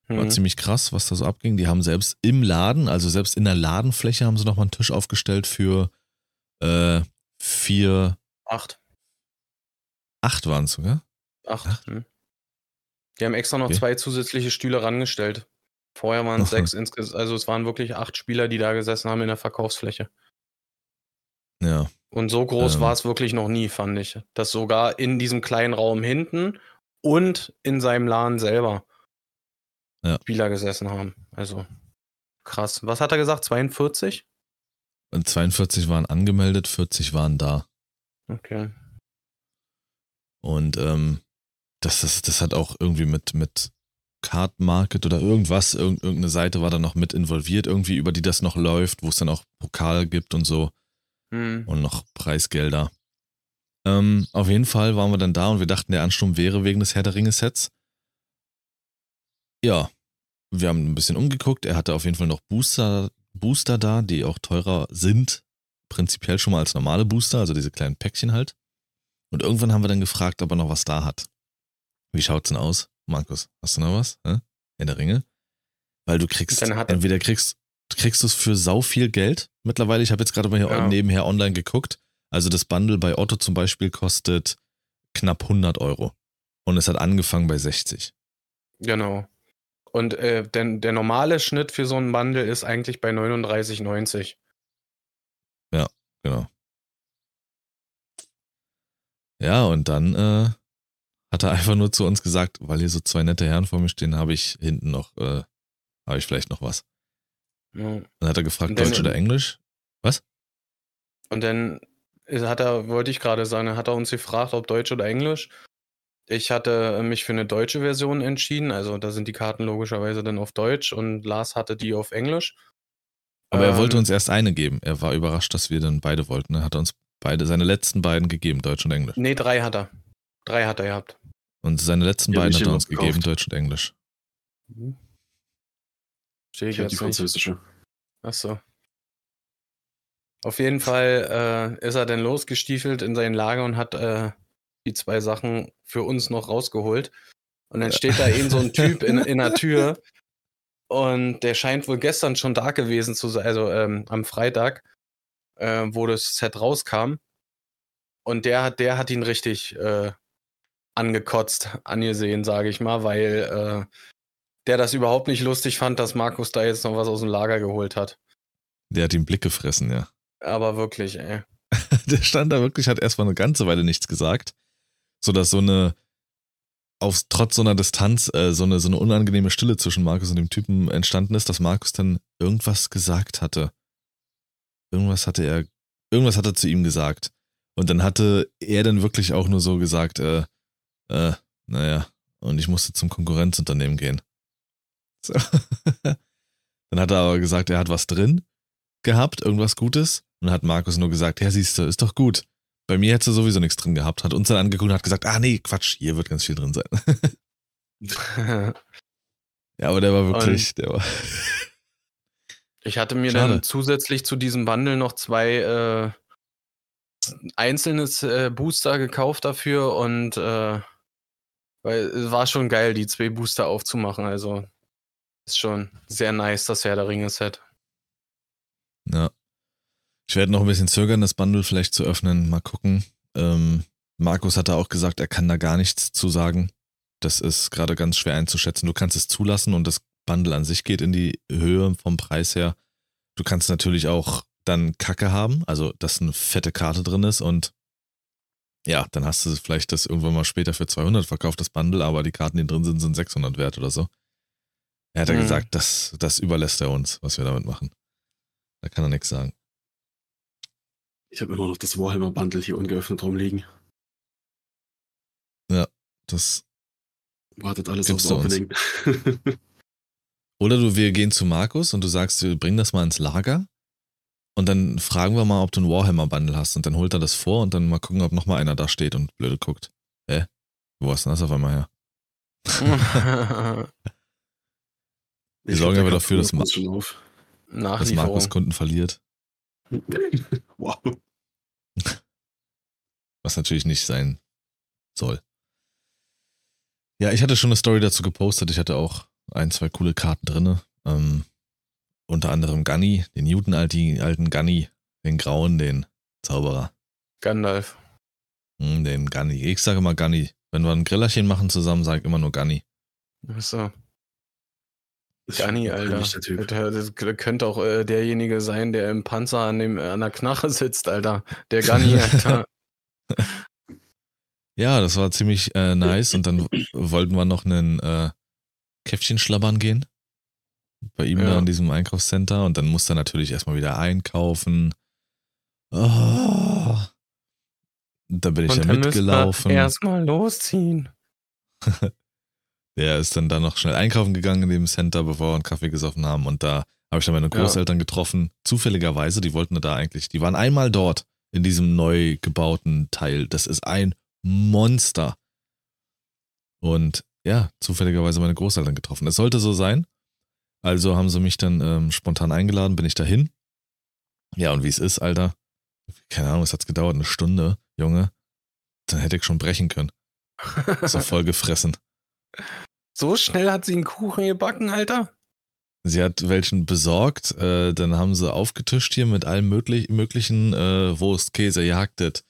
B: War
C: Mhm.
B: ziemlich krass, was da so abging. Die haben selbst im Laden, also selbst in der Ladenfläche, haben sie nochmal einen Tisch aufgestellt für äh, vier,
C: Acht.
B: acht waren es sogar.
C: Acht.
B: Acht?
C: Hm. Die haben extra noch
B: Okay.
C: zwei zusätzliche Stühle rangestellt. Vorher waren es sechs insgesamt. Also es waren wirklich acht Spieler, die da gesessen haben in der Verkaufsfläche.
B: Ja.
C: Und so groß
B: Ähm.
C: war es wirklich noch nie, fand ich. Dass sogar in diesem kleinen Raum hinten und in seinem Laden selber
B: Ja.
C: Spieler gesessen haben. Also krass. Was hat er gesagt? 42?
B: Und 42 waren angemeldet, 40 waren da.
C: Okay.
B: Und ähm, das, das, das hat auch irgendwie mit, mit Card Market oder irgendwas, irgend, irgendeine Seite war da noch mit involviert, irgendwie, über die das noch läuft, wo es dann auch Pokal gibt und so
C: Hm.
B: und noch Preisgelder. Ähm, auf jeden Fall waren wir dann da und wir dachten, der Ansturm wäre wegen des Herr der Ringe-Sets. Ja, wir haben ein bisschen umgeguckt. Er hatte auf jeden Fall noch Booster, Booster da, die auch teurer sind. Prinzipiell schon mal als normale Booster, also diese kleinen Päckchen halt. Und irgendwann haben wir dann gefragt, ob er noch was da hat. Wie schaut's denn aus? Markus, hast du noch was? Hä? In der Ringe? Weil du kriegst,
C: er-
B: entweder kriegst, kriegst du es für sau viel Geld mittlerweile. Ich habe jetzt gerade mal hier
C: Ja.
B: nebenher online geguckt. Also das Bundle bei Otto zum Beispiel kostet knapp 100 Euro. Und es hat angefangen bei 60.
C: Genau. Und äh, denn der normale Schnitt für so einen Bundle ist eigentlich bei 39,90.
B: Genau. Ja, und dann äh, hat er einfach nur zu uns gesagt, weil hier so zwei nette Herren vor mir stehen, habe ich hinten noch, äh, habe ich vielleicht noch was.
C: Ja.
B: Dann hat er gefragt, Deutsch oder Englisch?
C: Und dann hat er, wollte ich gerade sagen, hat er uns gefragt, ob Deutsch oder Englisch. ich hatte mich für eine deutsche Version entschieden. Also da sind die Karten logischerweise dann auf Deutsch und Lars hatte die auf Englisch.
B: Aber er wollte
C: Ähm,
B: uns erst eine geben. Er war überrascht, dass wir dann beide wollten. Er hat uns beide, seine letzten beiden gegeben, Deutsch und Englisch.
C: Nee, drei hat er. Drei hat er gehabt.
B: Und seine letzten
D: Ja,
B: beiden hat er uns gegeben,
D: gekauft?
B: Deutsch und Englisch.
C: Stehe ich
D: Ich habe die französische.
C: Achso. Auf jeden Fall äh, ist er dann losgestiefelt in sein Lager und hat äh, die zwei Sachen für uns noch rausgeholt. Und dann steht da eben so ein Typ in, in der Tür [LAUGHS] und der scheint wohl gestern schon da gewesen zu sein, also ähm, am Freitag, äh, wo das Set rauskam. Und der hat, der hat ihn richtig äh, angekotzt, angesehen, sage ich mal, weil äh, der das überhaupt nicht lustig fand, dass Markus da jetzt noch was aus dem Lager geholt hat.
B: Der hat den Blick gefressen, ja.
C: Aber wirklich, ey. [LAUGHS]
B: Der stand da wirklich, hat erstmal eine ganze Weile nichts gesagt. Sodass so eine, auf, trotz so einer Distanz, äh, so, eine, so eine unangenehme Stille zwischen Markus und dem Typen entstanden ist, dass Markus dann irgendwas gesagt hatte. Irgendwas hatte er, irgendwas hat er zu ihm gesagt. Und dann hatte er dann wirklich auch nur so gesagt, äh, äh, naja, und ich musste zum Konkurrenzunternehmen gehen. So. [LAUGHS] dann hat er aber gesagt, er hat was drin gehabt, irgendwas Gutes. Und dann hat Markus nur gesagt, ja, siehst du, ist doch gut. Bei mir hättest du sowieso nichts drin gehabt. Hat uns dann angeguckt und hat gesagt, ah nee, Quatsch, hier wird ganz viel drin sein. [LAUGHS] [LAUGHS] ja, aber der war wirklich, der war.
C: Ich hatte mir
B: Schade.
C: dann zusätzlich zu diesem Bundle noch zwei äh, einzelnes äh, Booster gekauft dafür und äh, weil es war schon geil, die zwei Booster aufzumachen. Also ist schon sehr nice, das Herr der Ringe-Set.
B: Ja. Ich werde noch ein bisschen zögern, das Bundle vielleicht zu öffnen. Mal gucken. Ähm, Markus hatte auch gesagt, er kann da gar nichts zu sagen. Das ist gerade ganz schwer einzuschätzen. Du kannst es zulassen und das Bundle an sich geht in die Höhe vom Preis her. Du kannst natürlich auch dann Kacke haben, also dass eine fette Karte drin ist und ja, dann hast du vielleicht das irgendwann mal später für 200 verkauft, das Bundle, aber die Karten, die drin sind, sind 600 wert oder so. Er hat ja
C: Mhm.
B: gesagt, das, das überlässt er uns, was wir damit machen. Da kann er nichts sagen.
D: Ich habe immer noch das Warhammer Bundle hier ungeöffnet rumliegen.
B: Das
D: Wartet alles aufs. Opening. [LAUGHS]
B: Oder du, wir gehen zu Markus und du sagst, wir bringen das mal ins Lager und dann fragen wir mal, ob du ein Warhammer-Bundle hast und dann holt er das vor und dann mal gucken, ob noch mal einer da steht und blöde guckt. Hä? Wo hast du das auf einmal her? [LAUGHS] Wir sorgen aber dafür, dass Ma-. Dass. Markus Kunden verliert, [LAUGHS] [LAUGHS]
D: wow.
B: was natürlich nicht sein soll. Ja, ich hatte schon eine Story dazu gepostet. Ich hatte auch ein, zwei coole Karten drinne. Ähm, unter anderem Gunny, den Newton alten, alten Gunny, den grauen, den Zauberer.
C: Gandalf.
B: Hm, Den Gunny. Ich sage immer Gunny. Wenn wir ein Grillerchen machen zusammen, sage ich immer nur Gunny.
C: Achso. Gunny, Alter.
D: der
C: das könnte auch äh, derjenige sein, der im Panzer an, dem, an der Knarre sitzt, Alter. Der Gunny, [LAUGHS] Alter.
B: Ja, das war ziemlich äh, nice. Und dann wollten wir noch einen äh, Käffchen schlabbern gehen. Bei ihm
C: Ja.
B: da in diesem Einkaufscenter. Und dann musste er natürlich erstmal wieder einkaufen. Oh. Dann bin ich
C: Und
B: ja
C: dann
B: mitgelaufen.
C: erstmal losziehen. [LAUGHS]
B: Der ist dann da noch schnell einkaufen gegangen in dem Center, bevor wir einen Kaffee gesoffen haben. Und da habe ich dann meine
C: Ja.
B: Großeltern getroffen. Zufälligerweise, die wollten da eigentlich, die waren einmal dort in diesem neu gebauten Teil. Das ist ein Monster. Und ja, zufälligerweise meine Großeltern getroffen. Es sollte so sein. Also haben sie mich dann ähm, spontan eingeladen, bin ich dahin. Ja, und wie es ist, Alter, keine Ahnung, es hat's gedauert, eine Stunde, Junge. Dann hätte ich schon brechen können. Ist doch voll gefressen. [LAUGHS]
C: so schnell hat sie einen Kuchen gebacken, Alter?
B: Sie hat welchen besorgt, äh, dann haben sie aufgetischt hier mit allem möglich, möglichen äh, Wurst, Käse, gehacktet,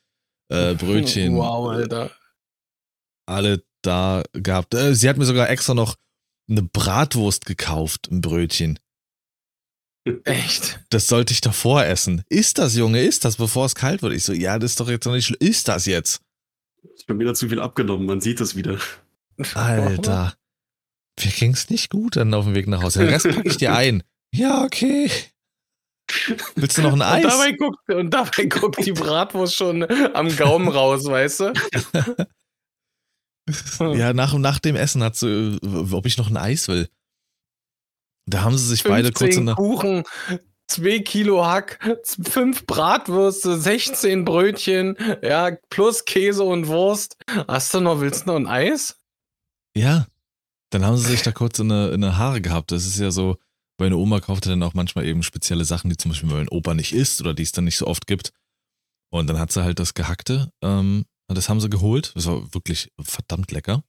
B: äh, [LAUGHS] Brötchen,
C: Wow, Alter.
B: alle da gehabt. Äh, sie hat mir sogar extra noch eine Bratwurst gekauft, ein Brötchen.
C: Echt?
B: Das sollte ich davor essen. Ist das, Junge, ist das, bevor es kalt wird? Ich so, ja, das ist doch jetzt noch nicht schlimm. Ist das jetzt?
D: Ich habe wieder zu viel abgenommen, man sieht das wieder.
B: Alter. Mir ging's nicht gut dann auf dem Weg nach Hause. Den Rest packe ich dir [LAUGHS] ein. Ja, okay. Willst du noch ein
C: Und
B: Eis?
C: dabei, guckt, und dabei guckt die Bratwurst schon am Gaumen raus, weißt du? [LAUGHS]
B: ja, [LAUGHS] nach, nach dem Essen hat sie, ob ich noch ein Eis will. Da haben sie sich beide kurz in der.
C: Kuchen, 2 Kilo Hack, 5 Bratwürste, 16 Brötchen, ja, plus Käse und Wurst. Hast du noch, willst du noch ein Eis?
B: Ja. Dann haben sie sich da kurz in eine, in eine Haare gehabt. Das ist ja so, meine Oma kaufte dann auch manchmal eben spezielle Sachen, die zum Beispiel mein Opa nicht isst oder die es dann nicht so oft gibt. Und dann hat sie halt das Gehackte, ähm, das haben sie geholt. Das war wirklich verdammt lecker.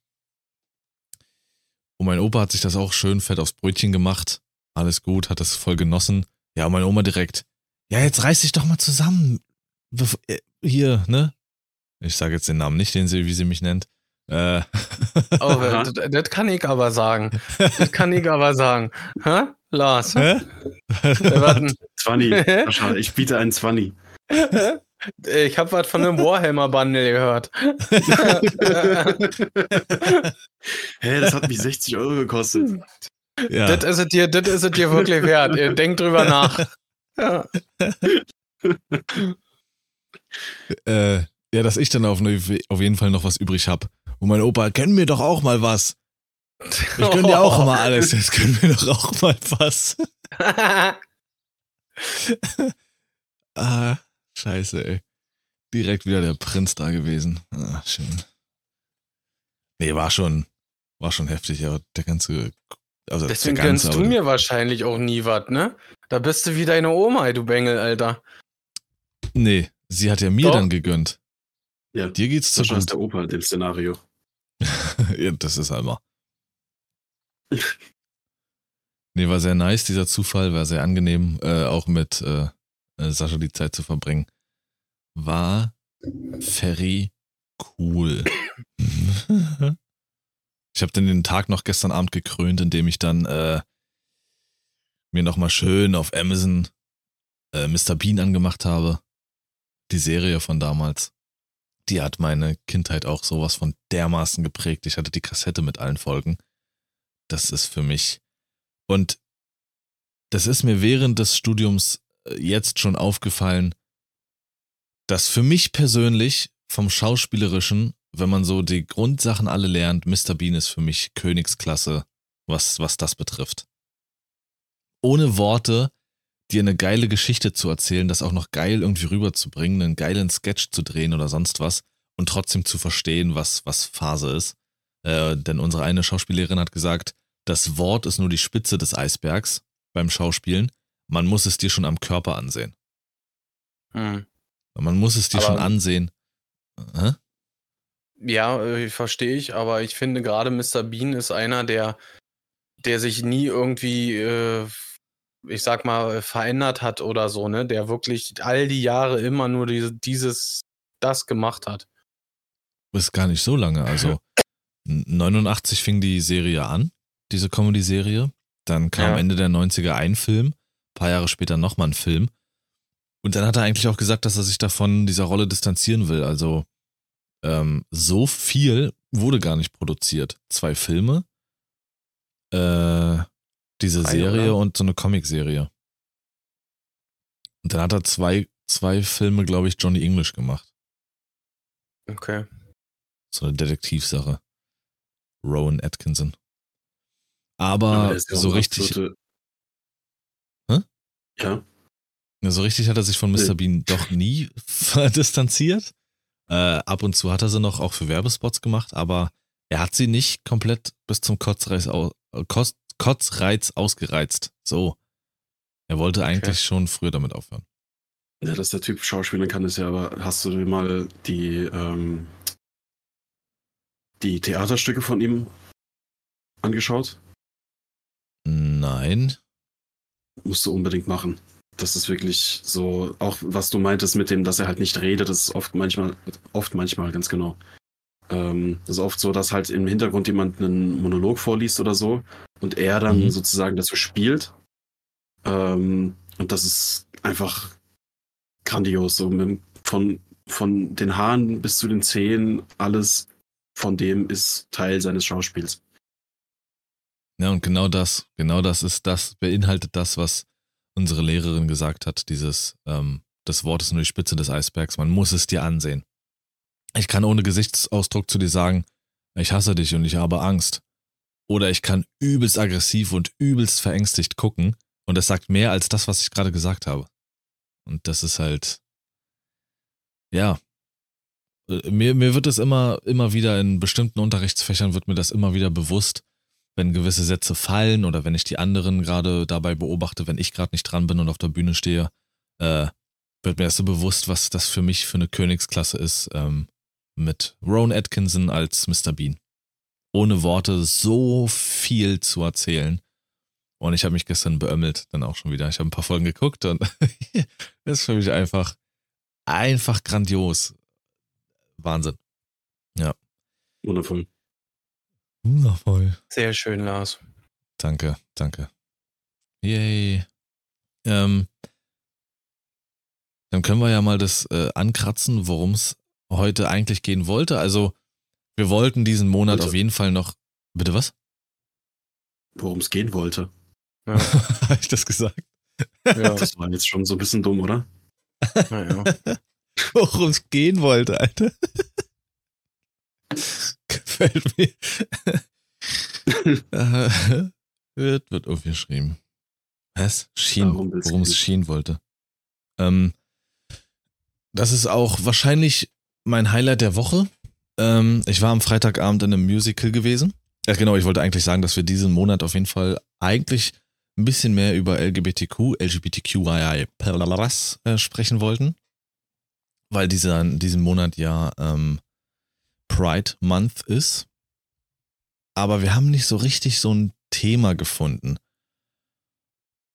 B: Und mein Opa hat sich das auch schön fett aufs Brötchen gemacht. Alles gut, hat das voll genossen. Ja, und meine Oma direkt, ja, jetzt reiß dich doch mal zusammen. Äh, hier, ne? Ich sage jetzt den Namen nicht, den sie, wie sie mich nennt. Äh. [LAUGHS]
C: Oh, [LAUGHS] das, das, kann ich aber sagen. Das kann ich aber sagen. Hä? Lars? Hä?
D: Warten. [LAUGHS] 20. Ich biete einen 20.
C: Ich habe was von einem Warhammer-Bundle gehört.
D: Hä, das hat mich 60 Euro gekostet.
C: Ja. Das ist es dir, das ist es dir wirklich wert. Denk drüber nach. Ja.
B: äh, ja, dass ich dann auf, auf jeden Fall noch was übrig habe. Und mein Opa, kenn mir doch auch mal was. Ich gönn dir auch mal alles, jetzt können wir doch auch mal was. [LAUGHS] [LAUGHS] ah, scheiße, ey. Direkt wieder der Prinz da gewesen. Ah, schön. Nee, war schon, war schon heftig, aber der ganze.
C: Also Deswegen der ganze, gönnst du mir wahrscheinlich auch nie was, ne? Da bist du wie deine Oma, ey, du Bengel, Alter.
B: Nee, sie hat ja mir Doch. dann gegönnt.
D: Ja, dir geht's zu gut. der Opa in dem Szenario. [LAUGHS]
B: ja, das ist einmal. nee, war sehr nice, dieser Zufall, war sehr angenehm, äh, auch mit äh, äh Sascha die Zeit zu verbringen. War very cool. [LAUGHS] ich habe dann den Tag noch gestern Abend gekrönt, indem ich dann äh, mir nochmal schön auf Amazon äh, Mr. Bean angemacht habe. Die Serie von damals die hat meine Kindheit auch sowas von dermaßen geprägt. Ich hatte die Kassette mit allen Folgen. Das ist für mich. Und das ist mir während des Studiums äh, jetzt schon aufgefallen, dass für mich persönlich vom Schauspielerischen, wenn man so die Grundsachen alle lernt, Mr. Bean ist für mich Königsklasse, was, was das betrifft. Ohne Worte dir eine geile Geschichte zu erzählen, das auch noch geil irgendwie rüberzubringen, einen geilen Sketch zu drehen oder sonst was und trotzdem zu verstehen, was, was Phase ist. Äh, denn unsere eine Schauspielerin hat gesagt, das Wort ist nur die Spitze des Eisbergs beim Schauspielen. Man muss es dir schon am Körper ansehen. Hm. Man muss es dir aber, schon ansehen. Hä?
C: Ja, äh, verstehe ich, aber ich finde gerade Mr. Bean ist einer, der, der sich nie irgendwie äh, ich sag mal, verändert hat oder so, ne? Der wirklich all die Jahre immer nur diese, dieses, das gemacht hat.
B: Ist gar nicht so lange. Also 89 fing die Serie an, diese Comedy-Serie. Dann kam ja. Ende der 90er ein Film, paar Jahre später nochmal ein Film. Und dann hat er eigentlich auch gesagt, dass er sich davon dieser Rolle distanzieren will. Also ähm, so viel wurde gar nicht produziert. Zwei Filme, äh, diese Drei, Serie oder? und so eine Comicserie. Und dann hat er zwei, zwei Filme, glaube ich, Johnny English gemacht.
C: Okay.
B: So eine Detektivsache. Rowan Atkinson. Aber ja, so richtig.
D: Hä? Ja.
B: ja. So richtig hat er sich von Mr. Nee. Bean doch nie [LAUGHS] distanziert. Äh, ab und zu hat er sie noch auch für Werbespots gemacht, aber er hat sie nicht komplett bis zum Kotzreiß, Kost, Kotzreiz ausgereizt. So. Er wollte eigentlich okay. schon früher damit aufhören.
D: Ja, dass der Typ schauspielen kann, ist ja aber, hast du dir mal die, ähm, die Theaterstücke von ihm angeschaut?
B: Nein.
D: Musst du unbedingt machen. Das ist wirklich so, auch was du meintest mit dem, dass er halt nicht redet, das ist oft manchmal, oft manchmal, ganz genau. Ähm, das ist oft so, dass halt im Hintergrund jemand einen Monolog vorliest oder so und er dann mhm. sozusagen dazu spielt. Ähm, und das ist einfach grandios. So mit, von, von den Haaren bis zu den Zehen, alles von dem ist Teil seines Schauspiels.
B: Ja, und genau das, genau das ist das, beinhaltet das, was unsere Lehrerin gesagt hat, dieses, ähm, das Wort ist nur die Spitze des Eisbergs, man muss es dir ansehen. Ich kann ohne Gesichtsausdruck zu dir sagen, ich hasse dich und ich habe Angst. Oder ich kann übelst aggressiv und übelst verängstigt gucken und das sagt mehr als das, was ich gerade gesagt habe. Und das ist halt, ja, äh, mir, mir wird es immer, immer wieder in bestimmten Unterrichtsfächern wird mir das immer wieder bewusst, wenn gewisse Sätze fallen oder wenn ich die anderen gerade dabei beobachte, wenn ich gerade nicht dran bin und auf der Bühne stehe, äh, wird mir das so bewusst, was das für mich für eine Königsklasse ist, ähm, mit Rowan Atkinson als Mr. Bean. Ohne Worte so viel zu erzählen. Und ich habe mich gestern beömmelt, dann auch schon wieder. Ich habe ein paar Folgen geguckt und [LAUGHS] das ist für mich einfach, einfach grandios. Wahnsinn. Ja.
D: Wundervoll.
B: Wundervoll.
C: Sehr schön, Lars.
B: Danke, danke. Yay. Ähm, dann können wir ja mal das äh, ankratzen, worum es heute eigentlich gehen wollte. Also, wir wollten diesen Monat
D: Wollte.
B: auf jeden Fall noch. Bitte was?
D: Worum es gehen wollte.
C: Ja, [LAUGHS]
B: Habe ich das gesagt?
C: ja,
D: Das war jetzt schon so ein bisschen dumm, oder?
C: naja. [LAUGHS]
B: Worum es gehen wollte, Alter. [LAUGHS] Gefällt mir. [LAUGHS] Wird, wird aufgeschrieben. Was? Schien. Worum es schien wollte. Ähm, das ist auch wahrscheinlich mein Highlight der Woche. Ähm, ich war am Freitagabend in einem Musical gewesen. Ja, genau, ich wollte eigentlich sagen, dass wir diesen Monat auf jeden Fall eigentlich ein bisschen mehr über LGBTQ, LGBTQII äh, sprechen wollten. Weil dieser, diesen Monat ja ähm, Pride Month ist. Aber wir haben nicht so richtig so ein Thema gefunden.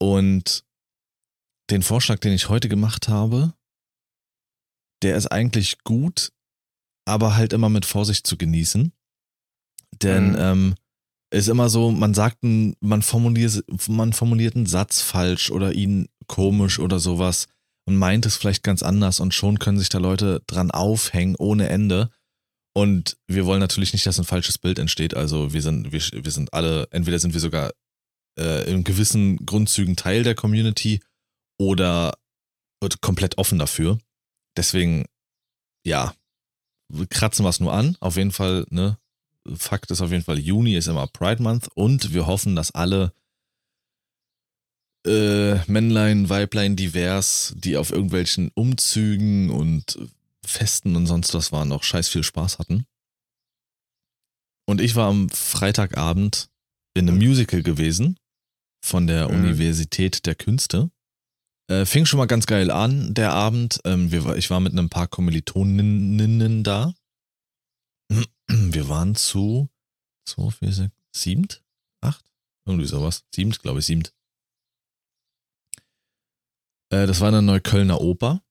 B: Und den Vorschlag, den ich heute gemacht habe, der ist eigentlich gut, aber halt immer mit Vorsicht zu genießen. Denn
C: Mhm.
B: ähm, ist immer so, man sagt, einen, man, formuliert, man formuliert einen Satz falsch oder ihn komisch oder sowas und meint es vielleicht ganz anders und schon können sich da Leute dran aufhängen ohne Ende. Und wir wollen natürlich nicht, dass ein falsches Bild entsteht. Also wir sind, wir, wir sind alle, entweder sind wir sogar äh, in gewissen Grundzügen Teil der Community oder komplett offen dafür. Deswegen, ja, kratzen wir es nur an. Auf jeden Fall, ne? Fakt ist auf jeden Fall, Juni ist immer Pride Month und wir hoffen, dass alle äh, Männlein, Weiblein, divers, die auf irgendwelchen Umzügen und Festen und sonst was waren, auch scheiß viel Spaß hatten. Und ich war am Freitagabend in einem Musical gewesen von der
C: Mhm.
B: Universität der Künste. Äh, fing schon mal ganz geil an, der Abend. Ähm, wir, ich war mit einem paar Kommilitoninnen da. Wir waren zu zwei, vier, sechs, siebt? Acht? Irgendwie sowas. Siebt, glaube ich, siebt. Äh, das war eine Neuköllner Oper.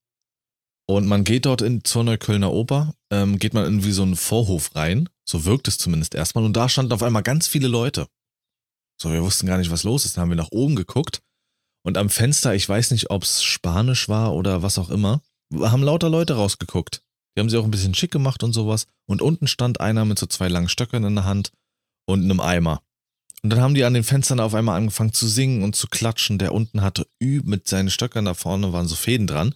B: Und man geht dort in, zur Neuköllner Oper, ähm, geht man in wie so einen Vorhof rein. So wirkt es zumindest erstmal. Und da standen auf einmal ganz viele Leute. So, wir wussten gar nicht, was los ist. Dann haben wir nach oben geguckt. Und am Fenster, ich weiß nicht, ob es Spanisch war oder was auch immer, haben lauter Leute rausgeguckt. Die haben sie auch ein bisschen schick gemacht und sowas. Und unten stand einer mit so zwei langen Stöckern in der Hand und einem Eimer. Und dann haben die an den Fenstern auf einmal angefangen zu singen und zu klatschen. Der unten hatte üb mit seinen Stöckern da vorne waren so Fäden dran,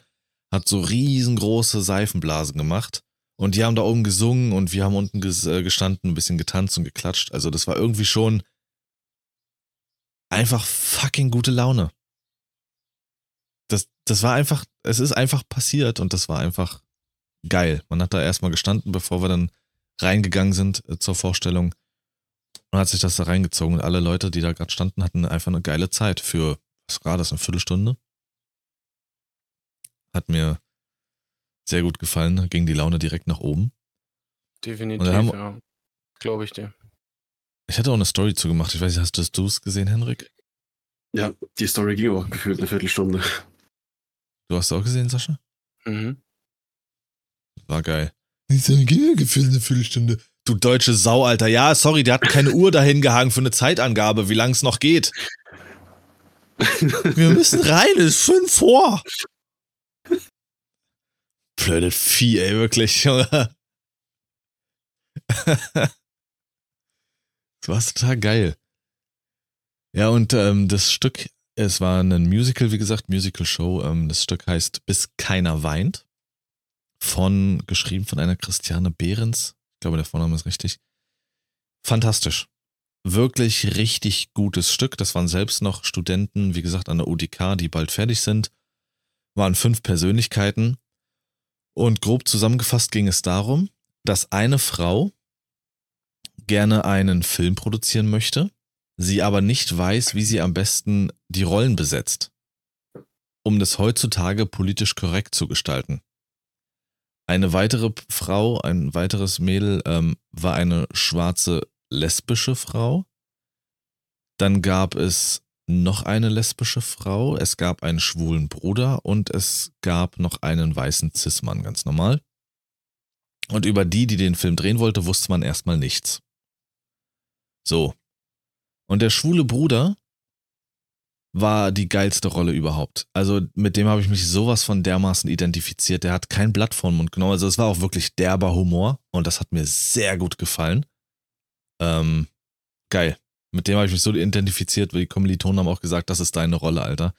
B: hat so riesengroße Seifenblasen gemacht. Und die haben da oben gesungen und wir haben unten äh, gestanden, ein bisschen getanzt und geklatscht. Also das war irgendwie schon einfach fucking gute Laune. Das, das war einfach, es ist einfach passiert und das war einfach geil. Man hat da erstmal gestanden, bevor wir dann reingegangen sind äh, zur Vorstellung und hat sich das da reingezogen. Und alle Leute, die da gerade standen, hatten einfach eine geile Zeit für, was war das, eine Viertelstunde? Hat mir sehr gut gefallen, da ging die Laune direkt nach oben.
C: Definitiv,
B: haben-
C: ja. Glaube ich dir.
B: Ich hatte auch eine Story zugemacht. Ich weiß nicht, hast du es gesehen, Henrik?
D: Ja, die Story ging auch gefühlt eine Viertelstunde.
B: Du hast es auch gesehen, Sascha?
C: Mhm.
B: War geil. Ich sage, gefühlt eine Viertelstunde. Du deutsche Sau, Alter. Ja, sorry, der hat keine Uhr dahin gehangen für eine Zeitangabe, wie lang es noch geht. Wir müssen rein, es ist fünf vor. Blödes Vieh, ey, wirklich, Junge. Das war total geil. Ja, und ähm, das Stück, es war ein Musical, wie gesagt, Musical-Show. Ähm, das Stück heißt Bis keiner weint. Von, geschrieben von einer Christiane Behrens. Ich glaube, der Vorname ist richtig. fantastisch. Wirklich richtig gutes Stück. Das waren selbst noch Studenten, wie gesagt, an der UDK, die bald fertig sind. Waren fünf Persönlichkeiten. Und grob zusammengefasst ging es darum, dass eine Frau gerne einen Film produzieren möchte, sie aber nicht weiß, wie sie am besten die Rollen besetzt, um das heutzutage politisch korrekt zu gestalten. Eine weitere Frau, ein weiteres Mädel ähm, war eine schwarze lesbische Frau. Dann gab es noch eine lesbische Frau, es gab einen schwulen Bruder und es gab noch einen weißen Cis-Mann, ganz normal. Und über die, die den Film drehen wollte, wusste man erstmal nichts. So. Und der schwule Bruder war die geilste Rolle überhaupt. Also mit dem habe ich mich sowas von dermaßen identifiziert. Der hat kein Blatt vor den Mund genommen. Also es war auch wirklich derber Humor und das hat mir sehr gut gefallen. Ähm, geil. Mit dem habe ich mich so identifiziert, weil die Kommilitonen haben auch gesagt, das ist deine Rolle, Alter.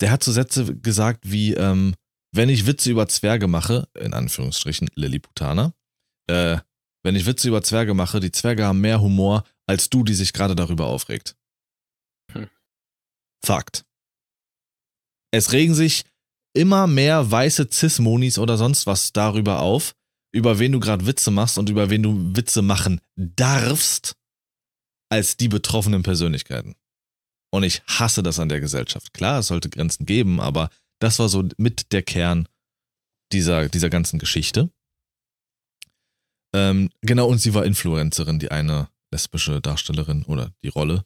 B: Der hat so Sätze gesagt wie, ähm, wenn ich Witze über Zwerge mache, in Anführungsstrichen Lilliputaner, äh, wenn ich Witze über Zwerge mache, die Zwerge haben mehr Humor als du, die sich gerade darüber aufregt. Hm. Fakt. Es regen sich immer mehr weiße Cis-Monis oder sonst was darüber auf, über wen du gerade Witze machst und über wen du Witze machen darfst, als die betroffenen Persönlichkeiten. Und ich hasse das an der Gesellschaft. Klar, es sollte Grenzen geben, aber das war so mit der Kern dieser, dieser ganzen Geschichte. Ähm, genau, und sie war Influencerin, die eine lesbische Darstellerin oder die Rolle,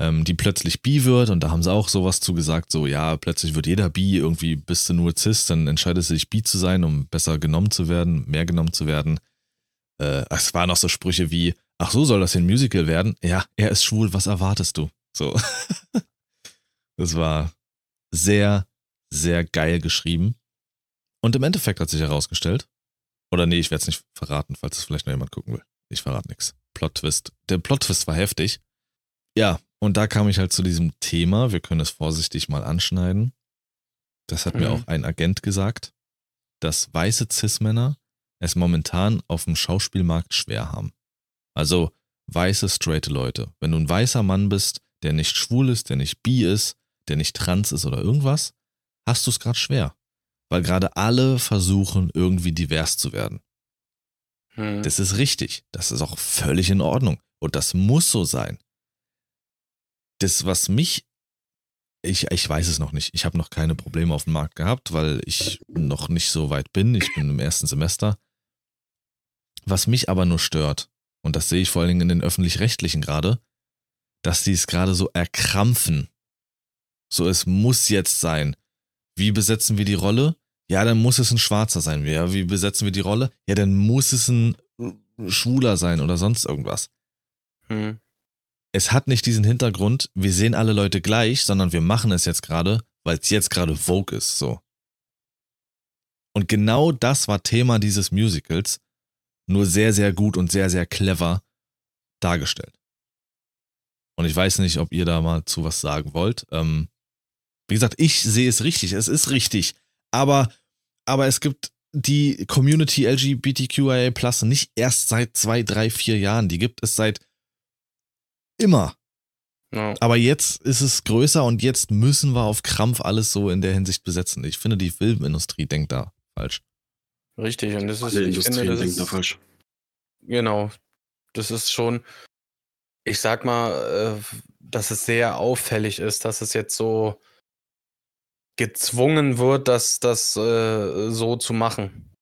B: ähm, die plötzlich bi wird und da haben sie auch sowas zu gesagt, so ja, plötzlich wird jeder bi, irgendwie bist du nur cis, dann entscheidest du dich bi zu sein, um besser genommen zu werden, mehr genommen zu werden. Äh, es waren auch so Sprüche wie, ach so soll das ein Musical werden? Ja, er ist schwul, was erwartest du? So. [LAUGHS] das war sehr, sehr geil geschrieben. Und im Endeffekt hat sich herausgestellt, oder nee, ich werde es nicht verraten, falls es vielleicht noch jemand gucken will. Ich verrate nichts. Plot-Twist. Der Plot-Twist war heftig. Ja, und da kam ich halt zu diesem Thema. Wir können es vorsichtig mal anschneiden. Das hat mhm. mir auch ein Agent gesagt, dass weiße Cis-Männer es momentan auf dem Schauspielmarkt schwer haben. Also weiße, straight Leute. Wenn du ein weißer Mann bist, der nicht schwul ist, der nicht bi ist, der nicht trans ist oder irgendwas, hast du es gerade schwer. Weil gerade alle versuchen, irgendwie divers zu werden. Hm. Das ist richtig. Das ist auch völlig in Ordnung. Und das muss so sein. Das, was mich, ich, ich weiß es noch nicht. Ich habe noch keine Probleme auf dem Markt gehabt, weil ich noch nicht so weit bin. Ich bin im ersten Semester. Was mich aber nur stört, und das sehe ich vor allen Dingen in den öffentlich-rechtlichen gerade, dass die es gerade so erkrampfen. So, es muss jetzt sein. Wie besetzen wir die Rolle? Ja, dann muss es ein Schwarzer sein. Ja, wie besetzen wir die Rolle? Ja, dann muss es ein Schwuler sein oder sonst irgendwas. Hm. Es hat nicht diesen Hintergrund, wir sehen alle Leute gleich, sondern wir machen es jetzt gerade, weil es jetzt gerade Vogue ist, so. Und genau das war Thema dieses Musicals, nur sehr, sehr gut und sehr, sehr clever dargestellt. Und ich weiß nicht, ob ihr da mal zu was sagen wollt. Ähm, wie gesagt, ich sehe es richtig, es ist richtig. Aber, aber es gibt die Community LGBTQIA Plus nicht erst seit zwei, drei, vier Jahren. Die gibt es seit immer. Ja. Aber jetzt ist es größer und jetzt müssen wir auf Krampf alles so in der Hinsicht besetzen. Ich finde, die Filmindustrie denkt da falsch.
C: Richtig, und das ist.
D: Alle Industrien finde, denken da falsch.
C: Genau. Das ist schon, ich sag mal, äh, dass es sehr auffällig ist, dass es jetzt so gezwungen wird, das, das äh, so zu machen.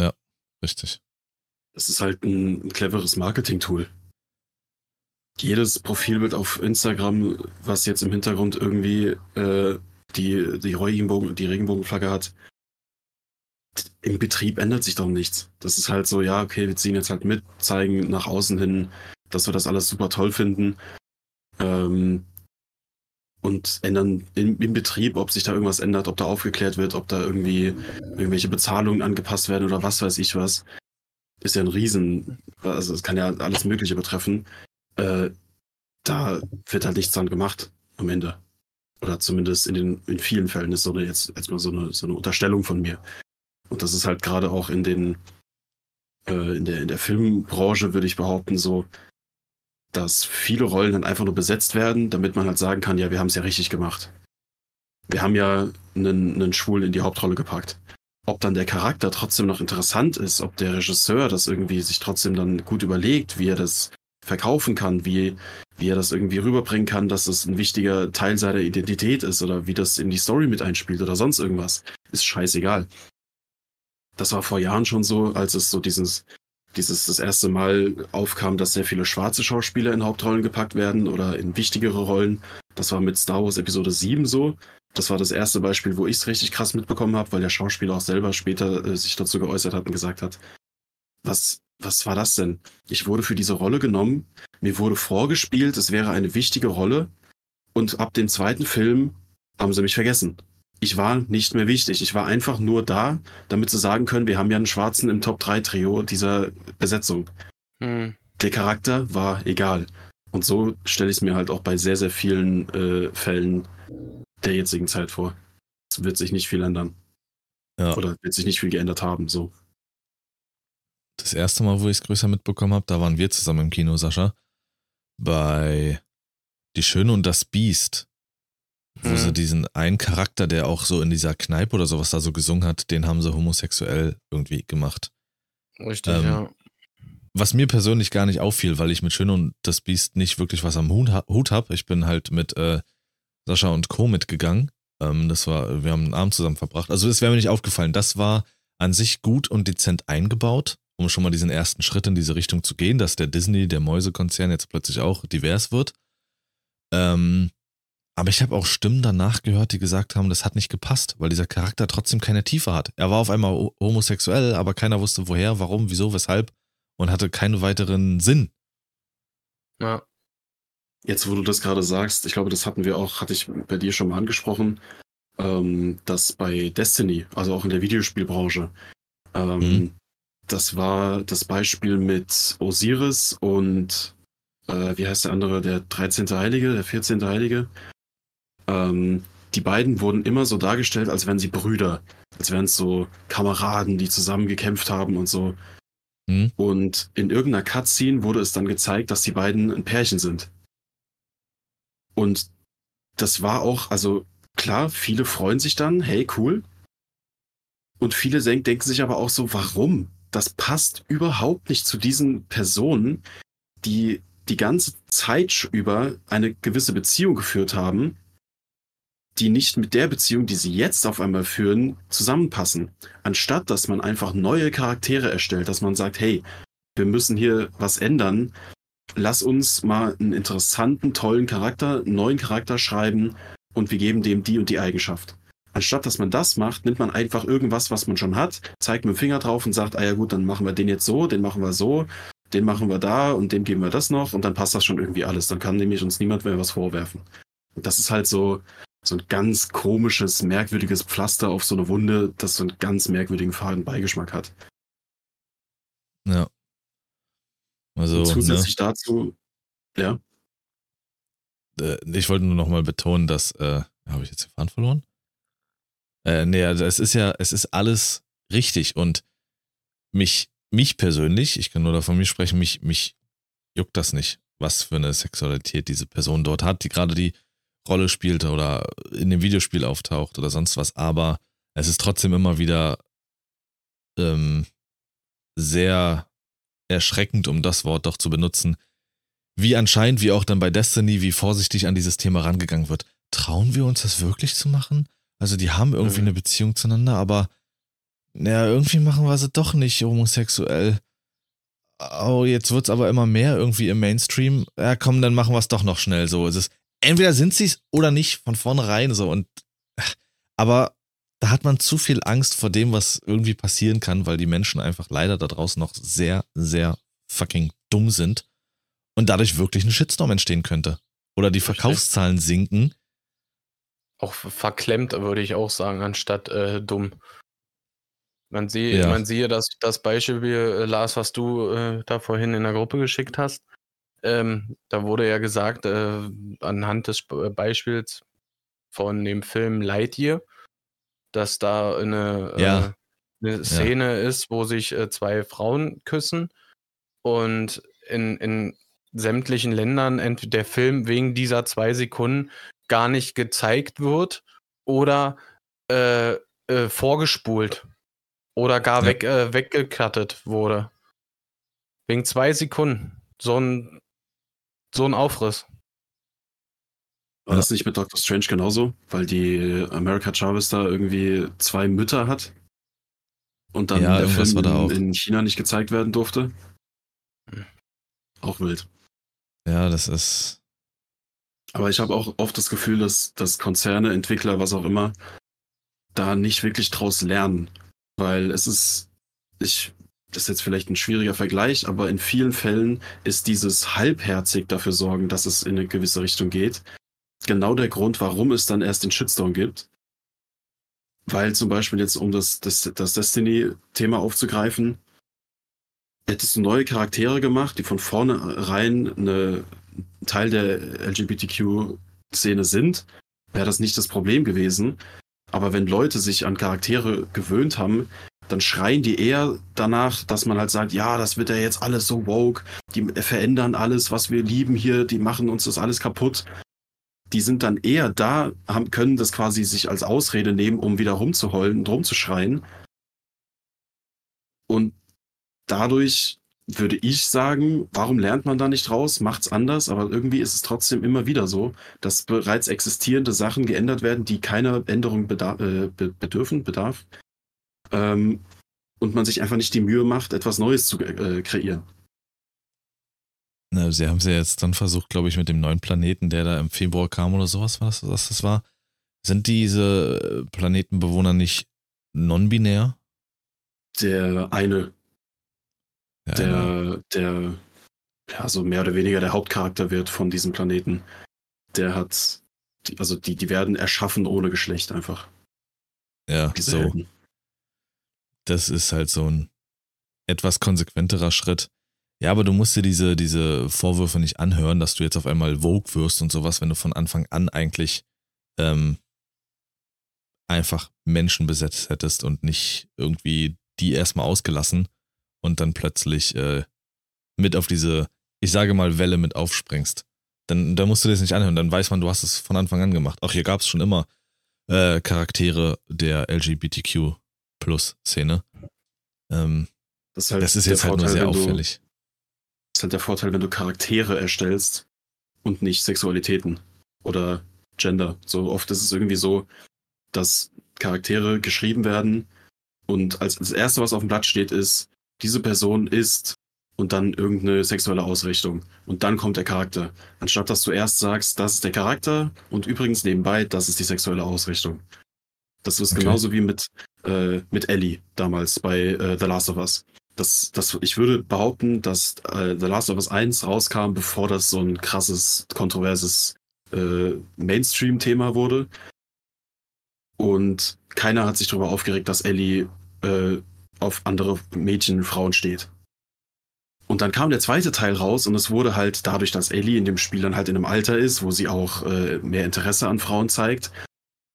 B: Ja, richtig.
D: Das ist halt ein, ein cleveres Marketing-Tool. Jedes Profilbild auf Instagram, was jetzt im Hintergrund irgendwie äh, die, die Regenbogen, die Regenbogenflagge hat, im Betrieb ändert sich doch nichts. Das ist halt so, ja, okay, wir ziehen jetzt halt mit, zeigen nach außen hin, dass wir das alles super toll finden. Ähm, und ändern im, im, Betrieb, ob sich da irgendwas ändert, ob da aufgeklärt wird, ob da irgendwie irgendwelche Bezahlungen angepasst werden oder was weiß ich was. Ist ja ein Riesen, also es kann ja alles Mögliche betreffen. Äh, da wird halt nichts dran gemacht am Ende. Oder zumindest in den in vielen Fällen ist so eine jetzt, jetzt so eine, so eine Unterstellung von mir. Und das ist halt gerade auch in den äh, in, der, in der Filmbranche würde ich behaupten, so, dass viele Rollen dann einfach nur besetzt werden, damit man halt sagen kann, ja, wir haben es ja richtig gemacht. Wir haben ja einen, einen Schwulen in die Hauptrolle gepackt. Ob dann der Charakter trotzdem noch interessant ist, ob der Regisseur das irgendwie sich trotzdem dann gut überlegt, wie er das verkaufen kann, wie, wie er das irgendwie rüberbringen kann, dass es ein wichtiger Teil seiner Identität ist oder wie das in die Story mit einspielt oder sonst irgendwas, ist scheißegal. Das war vor Jahren schon so, als es so dieses, dieses das erste Mal aufkam, dass sehr viele schwarze Schauspieler in Hauptrollen gepackt werden oder in wichtigere Rollen. Das war mit Star Wars Episode 7 so. Das war das erste Beispiel, wo ich es richtig krass mitbekommen habe, weil der Schauspieler auch selber später äh, sich dazu geäußert hat und gesagt hat, was, was war das denn? Ich wurde für diese Rolle genommen, mir wurde vorgespielt, es wäre eine wichtige Rolle und ab dem zweiten Film haben sie mich vergessen ich war nicht mehr wichtig. Ich war einfach nur da, damit sie sagen können, wir haben ja einen Schwarzen im Top-3-Trio dieser Besetzung. Hm. Der Charakter war egal. Und so stelle ich es mir halt auch bei sehr, sehr vielen äh, Fällen der jetzigen Zeit vor. Es wird sich nicht viel ändern. Ja. Oder wird sich nicht viel geändert haben, so.
B: Das erste Mal, wo ich es größer mitbekommen habe, da waren wir zusammen im Kino, Sascha. Bei Die Schöne und das Biest wo mhm. sie diesen einen Charakter, der auch so in dieser Kneipe oder sowas da so gesungen hat, den haben sie homosexuell irgendwie gemacht.
C: Richtig, ähm, ja.
B: Was mir persönlich gar nicht auffiel, weil ich mit Schön und das Biest nicht wirklich was am Hut habe. Ich bin halt mit äh, Sascha und Co. mitgegangen. Ähm, das war, wir haben einen Abend zusammen verbracht. Also das wäre mir nicht aufgefallen. Das war an sich gut und dezent eingebaut, um schon mal diesen ersten Schritt in diese Richtung zu gehen, dass der Disney, der Mäusekonzern jetzt plötzlich auch divers wird. Ähm, aber ich habe auch Stimmen danach gehört, die gesagt haben, das hat nicht gepasst, weil dieser Charakter trotzdem keine Tiefe hat. Er war auf einmal homosexuell, aber keiner wusste woher, warum, wieso, weshalb und hatte keinen weiteren Sinn.
D: Ja. Jetzt, wo du das gerade sagst, ich glaube, das hatten wir auch, hatte ich bei dir schon mal angesprochen, ähm, dass bei Destiny, also auch in der Videospielbranche, ähm, mhm. das war das Beispiel mit Osiris und äh, wie heißt der andere, der 13. Heilige, der 14. Heilige, ähm, die beiden wurden immer so dargestellt, als wären sie Brüder, als wären es so Kameraden, die zusammen gekämpft haben und so. Mhm. Und in irgendeiner Cutscene wurde es dann gezeigt, dass die beiden ein Pärchen sind. Und das war auch, also klar, viele freuen sich dann, hey, cool. Und viele denken sich aber auch so, warum? Das passt überhaupt nicht zu diesen Personen, die die ganze Zeit über eine gewisse Beziehung geführt haben die nicht mit der Beziehung, die sie jetzt auf einmal führen, zusammenpassen. Anstatt dass man einfach neue Charaktere erstellt, dass man sagt, hey, wir müssen hier was ändern, lass uns mal einen interessanten, tollen Charakter, einen neuen Charakter schreiben und wir geben dem die und die Eigenschaft. Anstatt dass man das macht, nimmt man einfach irgendwas, was man schon hat, zeigt mit dem Finger drauf und sagt, ah ja gut, dann machen wir den jetzt so, den machen wir so, den machen wir da und dem geben wir das noch und dann passt das schon irgendwie alles. Dann kann nämlich uns niemand mehr was vorwerfen. Und das ist halt so, so ein ganz komisches, merkwürdiges Pflaster auf so eine Wunde, das so einen ganz merkwürdigen faden Beigeschmack hat.
B: Ja.
D: Also, Und zusätzlich ne? dazu, ja.
B: Äh, ich wollte nur nochmal betonen, dass, äh, habe ich jetzt den Faden verloren? Äh, nee, also es ist ja, es ist alles richtig und mich, mich persönlich, ich kann nur davon mir sprechen, mich, mich juckt das nicht, was für eine Sexualität diese Person dort hat, die gerade die Rolle spielte oder in dem Videospiel auftaucht oder sonst was, aber es ist trotzdem immer wieder ähm, sehr erschreckend, um das Wort doch zu benutzen, wie anscheinend, wie auch dann bei Destiny, wie vorsichtig an dieses Thema rangegangen wird. Trauen wir uns das wirklich zu machen? Also die haben irgendwie mhm. eine Beziehung zueinander, aber naja, irgendwie machen wir sie doch nicht homosexuell. Oh, jetzt wird es aber immer mehr irgendwie im Mainstream. Ja, komm, dann machen wir es doch noch schnell so. Es ist, entweder sind sie es oder nicht von vornherein so und aber da hat man zu viel Angst vor dem, was irgendwie passieren kann, weil die Menschen einfach leider da draußen noch sehr, sehr fucking dumm sind und dadurch wirklich ein Shitstorm entstehen könnte. Oder die Verkaufszahlen sinken.
C: Auch verklemmt, würde ich auch sagen, anstatt äh, dumm. Man sehe, ja. man sehe das, das Beispiel, äh, Lars, was du äh, da vorhin in der Gruppe geschickt hast. Ähm, da wurde ja gesagt, äh, anhand des äh, Beispiels von dem Film Lightyear, dass da eine, äh, ja. äh, eine Szene ja. ist, wo sich äh, zwei Frauen küssen und in, in sämtlichen Ländern der Film wegen dieser zwei Sekunden gar nicht gezeigt wird oder äh, vorgespult oder gar ja. weg, äh, weggekattet wurde. Wegen zwei Sekunden. So ein, so ein Aufriss.
D: War das nicht mit Doctor Strange genauso? Weil die America Chavez da irgendwie zwei Mütter hat und dann ja, der Film in, in, China nicht gezeigt werden durfte? Hm. Auch wild.
B: Ja, das ist.
D: Aber ich habe auch oft das Gefühl, dass, dass Konzerne, Entwickler, was auch immer, da nicht wirklich draus lernen. Weil es ist, ich, das ist jetzt vielleicht ein schwieriger Vergleich, aber in vielen Fällen ist dieses halbherzig dafür sorgen, dass es in eine gewisse Richtung geht, genau der Grund, warum es dann erst den Shitstorm gibt. Weil zum Beispiel jetzt, um das, das, das Destiny-Thema aufzugreifen, hättest du neue Charaktere gemacht, die von vornherein eine Teil der LGBTQ-Szene sind, wäre das nicht das Problem gewesen. Aber wenn Leute sich an Charaktere gewöhnt haben, dann schreien die eher danach, dass man halt sagt, ja, das wird ja jetzt alles so woke, die verändern alles, was wir lieben hier, die machen uns das alles kaputt. Die sind dann eher da, haben, können das quasi sich als Ausrede nehmen, um wieder rumzuheulen und rumzuschreien. Und dadurch würde ich sagen, warum lernt man da nicht raus? Macht's anders, aber irgendwie ist es trotzdem immer wieder so, dass bereits existierende Sachen geändert werden, die keiner Änderung bedarf, äh, bedürfen, bedarf. Ähm, und man sich einfach nicht die Mühe macht, etwas Neues zu äh, kreieren.
B: Na, sie haben es ja jetzt dann versucht, glaube ich, mit dem neuen Planeten, der da im Februar kam oder sowas, was, was das war. Sind diese Planetenbewohner nicht non-binär?
D: Der eine ja, der, der, ja, so mehr oder weniger der Hauptcharakter wird von diesem Planeten. Der hat, also die, die werden erschaffen ohne Geschlecht einfach.
B: Ja, Diese so. Helden. Das ist halt so ein etwas konsequenterer Schritt. Ja, aber du musst dir diese, diese Vorwürfe nicht anhören, dass du jetzt auf einmal Vogue wirst und sowas, wenn du von Anfang an eigentlich ähm, einfach Menschen besetzt hättest und nicht irgendwie die erstmal ausgelassen und dann plötzlich äh, mit auf diese, ich sage mal, Welle mit aufspringst. Dann, dann musst du dir das nicht anhören, dann weiß man, du hast es von Anfang an gemacht. Auch hier gab es schon immer äh, Charaktere der LGBTQ-Plus-Szene. Ähm, das, halt das, ist jetzt Vorteil, halt nur sehr auffällig.
D: Du, das ist halt der Vorteil, wenn du Charaktere erstellst und nicht Sexualitäten oder Gender. So oft ist es irgendwie so, dass Charaktere geschrieben werden und als das erste, was auf dem Blatt steht, ist, diese Person ist und dann irgendeine sexuelle Ausrichtung. Und dann kommt der Charakter. Anstatt dass du erst sagst, das ist der Charakter und übrigens nebenbei, das ist die sexuelle Ausrichtung. Das ist okay. genauso wie mit, äh, mit Ellie damals bei äh, The Last of Us. Das, das, ich würde behaupten, dass äh, The Last of Us 1 rauskam, bevor das so ein krasses, kontroverses äh, Mainstream-Thema wurde. Und keiner hat sich darüber aufgeregt, dass Ellie äh, auf andere Mädchen, Frauen steht. Und dann kam der zweite Teil raus und es wurde halt dadurch, dass Ellie in dem Spiel dann halt in einem Alter ist, wo sie auch äh, mehr Interesse an Frauen zeigt,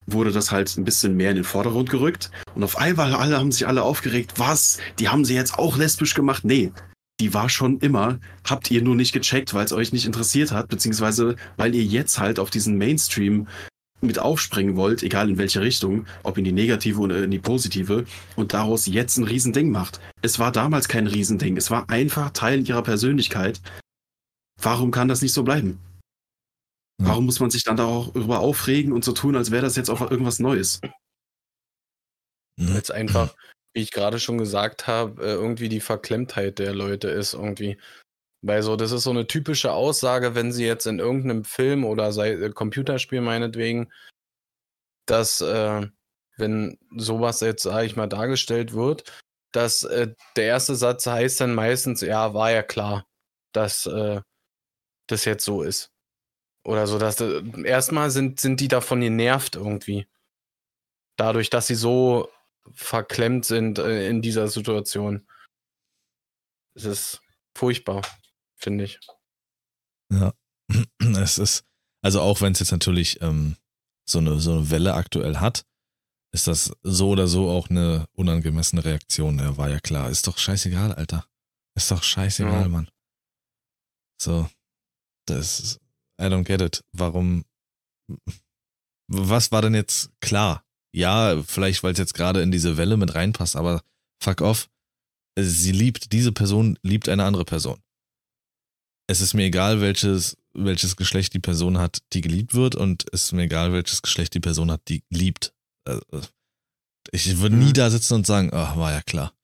D: wurde das halt ein bisschen mehr in den Vordergrund gerückt. Und auf einmal alle haben sich alle aufgeregt, was? Die haben sie jetzt auch lesbisch gemacht? Nee, die war schon immer. Habt ihr nur nicht gecheckt, weil es euch nicht interessiert hat, beziehungsweise weil ihr jetzt halt auf diesen Mainstream mit aufspringen wollt, egal in welche Richtung, ob in die negative oder in die positive, und daraus jetzt ein Riesending macht. Es war damals kein Riesending, es war einfach Teil ihrer Persönlichkeit. Warum kann das nicht so bleiben? Ja. Warum muss man sich dann darüber aufregen und so tun, als wäre das jetzt auch irgendwas Neues?
C: Weil es einfach, wie ich gerade schon gesagt habe, äh, irgendwie die Verklemmtheit der Leute ist irgendwie. Weil so, das ist so eine typische Aussage, wenn sie jetzt in irgendeinem Film oder sei, äh, Computerspiel meinetwegen, dass äh, wenn sowas jetzt, sage ich mal, dargestellt wird, dass äh, der erste Satz heißt dann meistens, ja, war ja klar, dass äh, das jetzt so ist. Oder so, dass äh, erstmal sind, sind die davon genervt irgendwie. Dadurch, dass sie so verklemmt sind äh, in dieser Situation. Es ist furchtbar finde ich.
B: Ja, [CLEARS THROAT] es ist, also auch wenn es jetzt natürlich ähm, so, eine, so eine Welle aktuell hat, ist das so oder so auch eine unangemessene Reaktion. Ja, war ja klar. Ist doch scheißegal, Alter. Ist doch scheißegal, ja. Mann. So, das ist, I don't get it. Warum, was war denn jetzt klar? Ja, vielleicht, weil es jetzt gerade in diese Welle mit reinpasst, aber fuck off. Sie liebt, diese Person liebt eine andere Person. Es ist mir egal, welches, welches Geschlecht die Person hat, die geliebt wird, und es ist mir egal, welches Geschlecht die Person hat, die liebt. Äh, ich würde nie mhm. da sitzen und sagen, ach, war ja klar.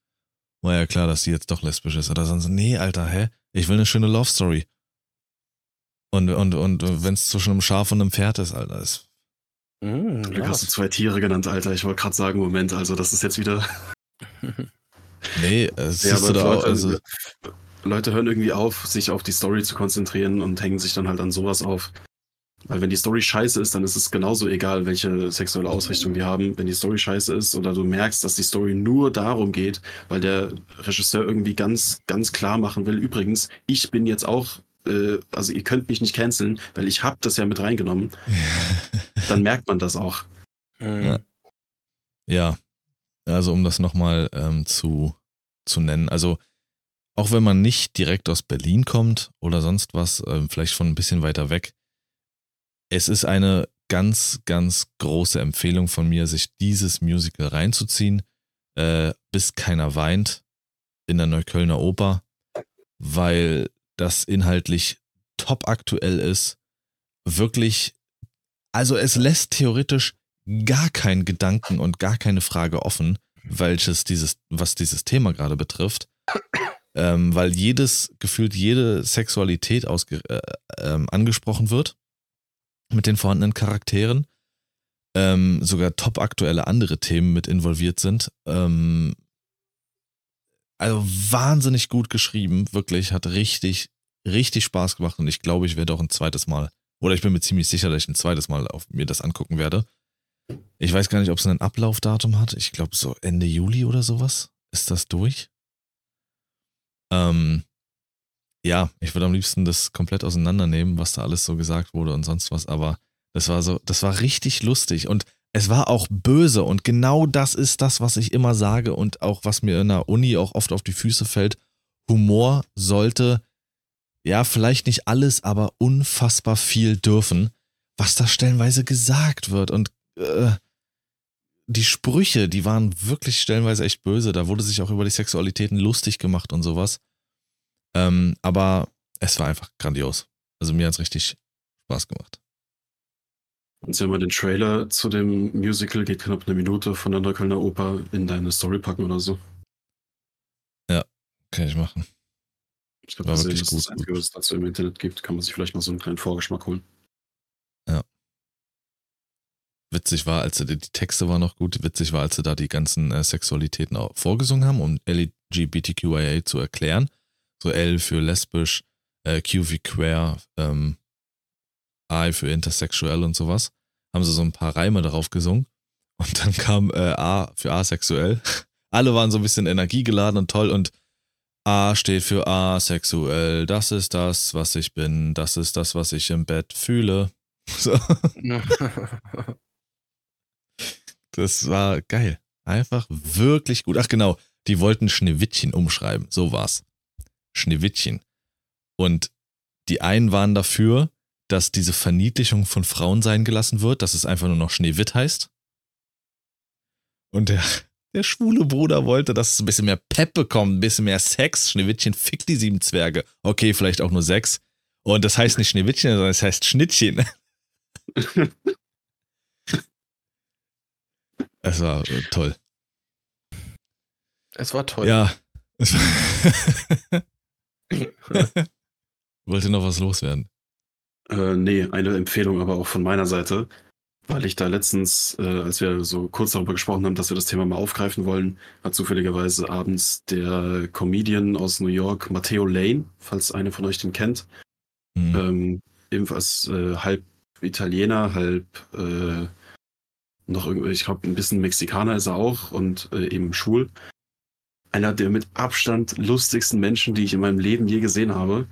B: War ja klar, dass sie jetzt doch lesbisch ist. Oder sonst, nee, Alter, hä? Ich will eine schöne Love Story. Und, und, und wenn es zwischen einem Schaf und einem Pferd ist, Alter, ist.
D: Mm, Glück hast du zwei Tiere genannt, Alter. Ich wollte gerade sagen, Moment, also das ist jetzt wieder. [LAUGHS]
B: nee, [LAUGHS] es ja, ist da auch. Also,
D: Leute hören irgendwie auf, sich auf die Story zu konzentrieren und hängen sich dann halt an sowas auf. Weil wenn die Story scheiße ist, dann ist es genauso egal, welche sexuelle Ausrichtung die haben. Wenn die Story scheiße ist oder du merkst, dass die Story nur darum geht, weil der Regisseur irgendwie ganz, ganz klar machen will, übrigens, ich bin jetzt auch, äh, also ihr könnt mich nicht canceln, weil ich hab das ja mit reingenommen, [LAUGHS] dann merkt man das auch.
B: Ja, ja. also um das nochmal ähm, zu, zu nennen, also auch wenn man nicht direkt aus Berlin kommt oder sonst was, äh, vielleicht von ein bisschen weiter weg, es ist eine ganz, ganz große Empfehlung von mir, sich dieses Musical reinzuziehen, äh, bis keiner weint in der Neuköllner Oper, weil das inhaltlich top aktuell ist. Wirklich, also es lässt theoretisch gar keinen Gedanken und gar keine Frage offen, welches dieses, was dieses Thema gerade betrifft ähm, weil jedes, gefühlt jede Sexualität äh, äh, angesprochen wird mit den vorhandenen Charakteren. Ähm, sogar top aktuelle andere Themen mit involviert sind. Ähm, also wahnsinnig gut geschrieben, wirklich, hat richtig, richtig Spaß gemacht und ich glaube, ich werde auch ein zweites Mal, oder ich bin mir ziemlich sicher, dass ich ein zweites Mal auf mir das angucken werde. Ich weiß gar nicht, ob es ein Ablaufdatum hat. Ich glaube, so Ende Juli oder sowas ist das durch. Ähm, ja, ich würde am liebsten das komplett auseinandernehmen, was da alles so gesagt wurde und sonst was, aber das war so, das war richtig lustig und es war auch böse und genau das ist das, was ich immer sage und auch was mir in der Uni auch oft auf die Füße fällt. Humor sollte, ja, vielleicht nicht alles, aber unfassbar viel dürfen, was da stellenweise gesagt wird und äh, die Sprüche, die waren wirklich stellenweise echt böse. Da wurde sich auch über die Sexualitäten lustig gemacht und sowas. Ähm, aber es war einfach grandios. Also mir hat es richtig Spaß gemacht.
D: Und Sie haben mal den Trailer zu dem Musical, geht knapp eine Minute von der Neuköllner Oper in deine Story packen oder so.
B: Ja, kann ich machen.
D: Ich glaube, das ist das Einzige, was es dazu im Internet gibt. Kann man sich vielleicht mal so einen kleinen Vorgeschmack holen.
B: Ja witzig war, als sie die Texte waren noch gut, witzig war, als sie da die ganzen äh, Sexualitäten auch vorgesungen haben, um LGBTQIA zu erklären. So L für lesbisch, äh, Q wie queer, ähm, I für intersexuell und sowas. Haben sie so ein paar Reime darauf gesungen. Und dann kam äh, A für asexuell. [LAUGHS] Alle waren so ein bisschen energiegeladen und toll und A steht für asexuell. Das ist das, was ich bin. Das ist das, was ich im Bett fühle. [LAUGHS] So. [LAUGHS] Das war geil. Einfach wirklich gut. Ach genau, die wollten Schneewittchen umschreiben. So war's. Schneewittchen. Und die einen waren dafür, dass diese Verniedlichung von Frauen sein gelassen wird, dass es einfach nur noch Schneewitt heißt. Und der, der schwule Bruder wollte, dass es ein bisschen mehr Pep bekommt, ein bisschen mehr Sex. Schneewittchen fickt die sieben Zwerge. Okay, vielleicht auch nur sechs. Und das heißt nicht Schneewittchen, sondern es heißt Schnittchen. [LAUGHS] Es war äh, toll.
C: Es war toll.
B: Ja. [LAUGHS] Wollte noch was loswerden?
D: Äh, nee, eine Empfehlung aber auch von meiner Seite, weil ich da letztens, äh, als wir so kurz darüber gesprochen haben, dass wir das Thema mal aufgreifen wollen, hat zufälligerweise abends der Comedian aus New York, Matteo Lane, falls einer von euch den kennt, mhm. ähm, ebenfalls äh, halb Italiener, halb äh, noch irgendwie, ich glaube, ein bisschen Mexikaner ist er auch und äh, eben schwul. Einer der mit Abstand lustigsten Menschen, die ich in meinem Leben je gesehen habe.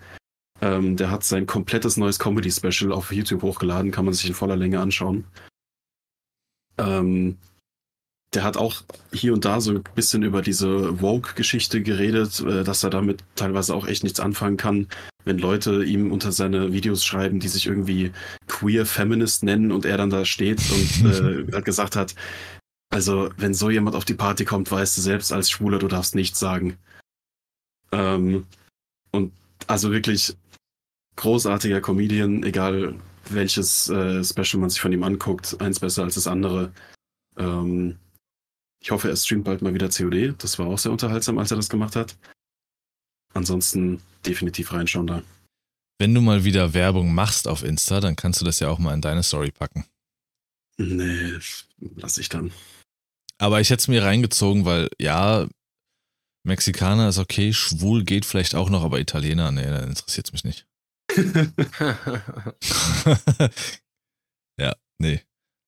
D: Ähm, der hat sein komplettes neues Comedy-Special auf YouTube hochgeladen, kann man sich in voller Länge anschauen. Ähm, der hat auch hier und da so ein bisschen über diese Woke-Geschichte geredet, äh, dass er damit teilweise auch echt nichts anfangen kann, wenn Leute ihm unter seine Videos schreiben, die sich irgendwie queer Feminist nennen und er dann da steht und [LAUGHS] äh, hat gesagt hat, also wenn so jemand auf die Party kommt, weißt du selbst als Schwuler, du darfst nichts sagen. Ähm, und also wirklich großartiger Comedian, egal welches äh, Special man sich von ihm anguckt, eins besser als das andere. Ähm, ich hoffe, er streamt bald mal wieder COD. Das war auch sehr unterhaltsam, als er das gemacht hat. Ansonsten definitiv reinschauen da.
B: Wenn du mal wieder Werbung machst auf Insta, dann kannst du das ja auch mal in deine Story packen.
D: Nee, lass ich dann.
B: Aber ich hätte es mir reingezogen, weil ja, Mexikaner ist okay, schwul geht vielleicht auch noch, aber Italiener, nee, dann interessiert es mich nicht. [LAUGHS] ja, nee.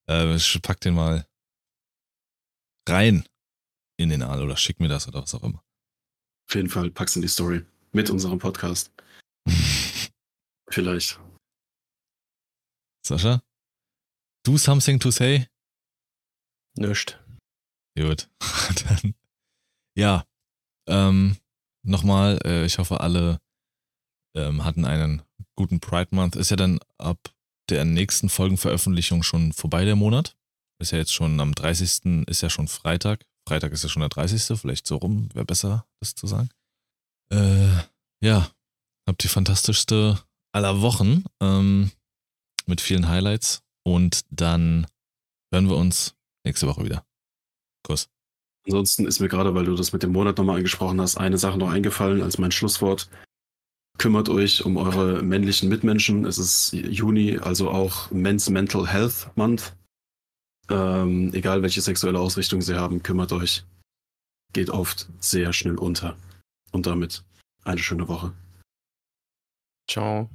B: Äh, ich pack den mal rein in den Aal oder schick mir das oder was auch immer.
D: Auf jeden Fall pack's in die Story. Mit unserem Podcast. [LAUGHS] Vielleicht.
B: Sascha? Do something to say?
C: Nischt.
B: Gut. [LAUGHS] Dann, ja. Ähm, Nochmal, äh, ich hoffe, alle ähm, hatten einen guten Pride Month. Ist ja dann ab der nächsten Folgenveröffentlichung schon vorbei, der Monat. Ist ja jetzt schon am 30. ist ja schon Freitag. Freitag ist ja schon der 30. Vielleicht so rum, wäre besser, das zu sagen. Äh, ja, habt die fantastischste aller Wochen ähm, mit vielen Highlights. Und dann hören wir uns nächste Woche wieder. Kuss.
D: Ansonsten ist mir gerade, weil du das mit dem Monat nochmal angesprochen hast, eine Sache noch eingefallen als mein Schlusswort. Kümmert euch um eure männlichen Mitmenschen. Es ist Juni, also auch Men's Mental Health Month. Ähm, egal welche sexuelle Ausrichtung sie haben, kümmert euch. Geht oft sehr schnell unter. Und damit eine schöne Woche.
C: Ciao.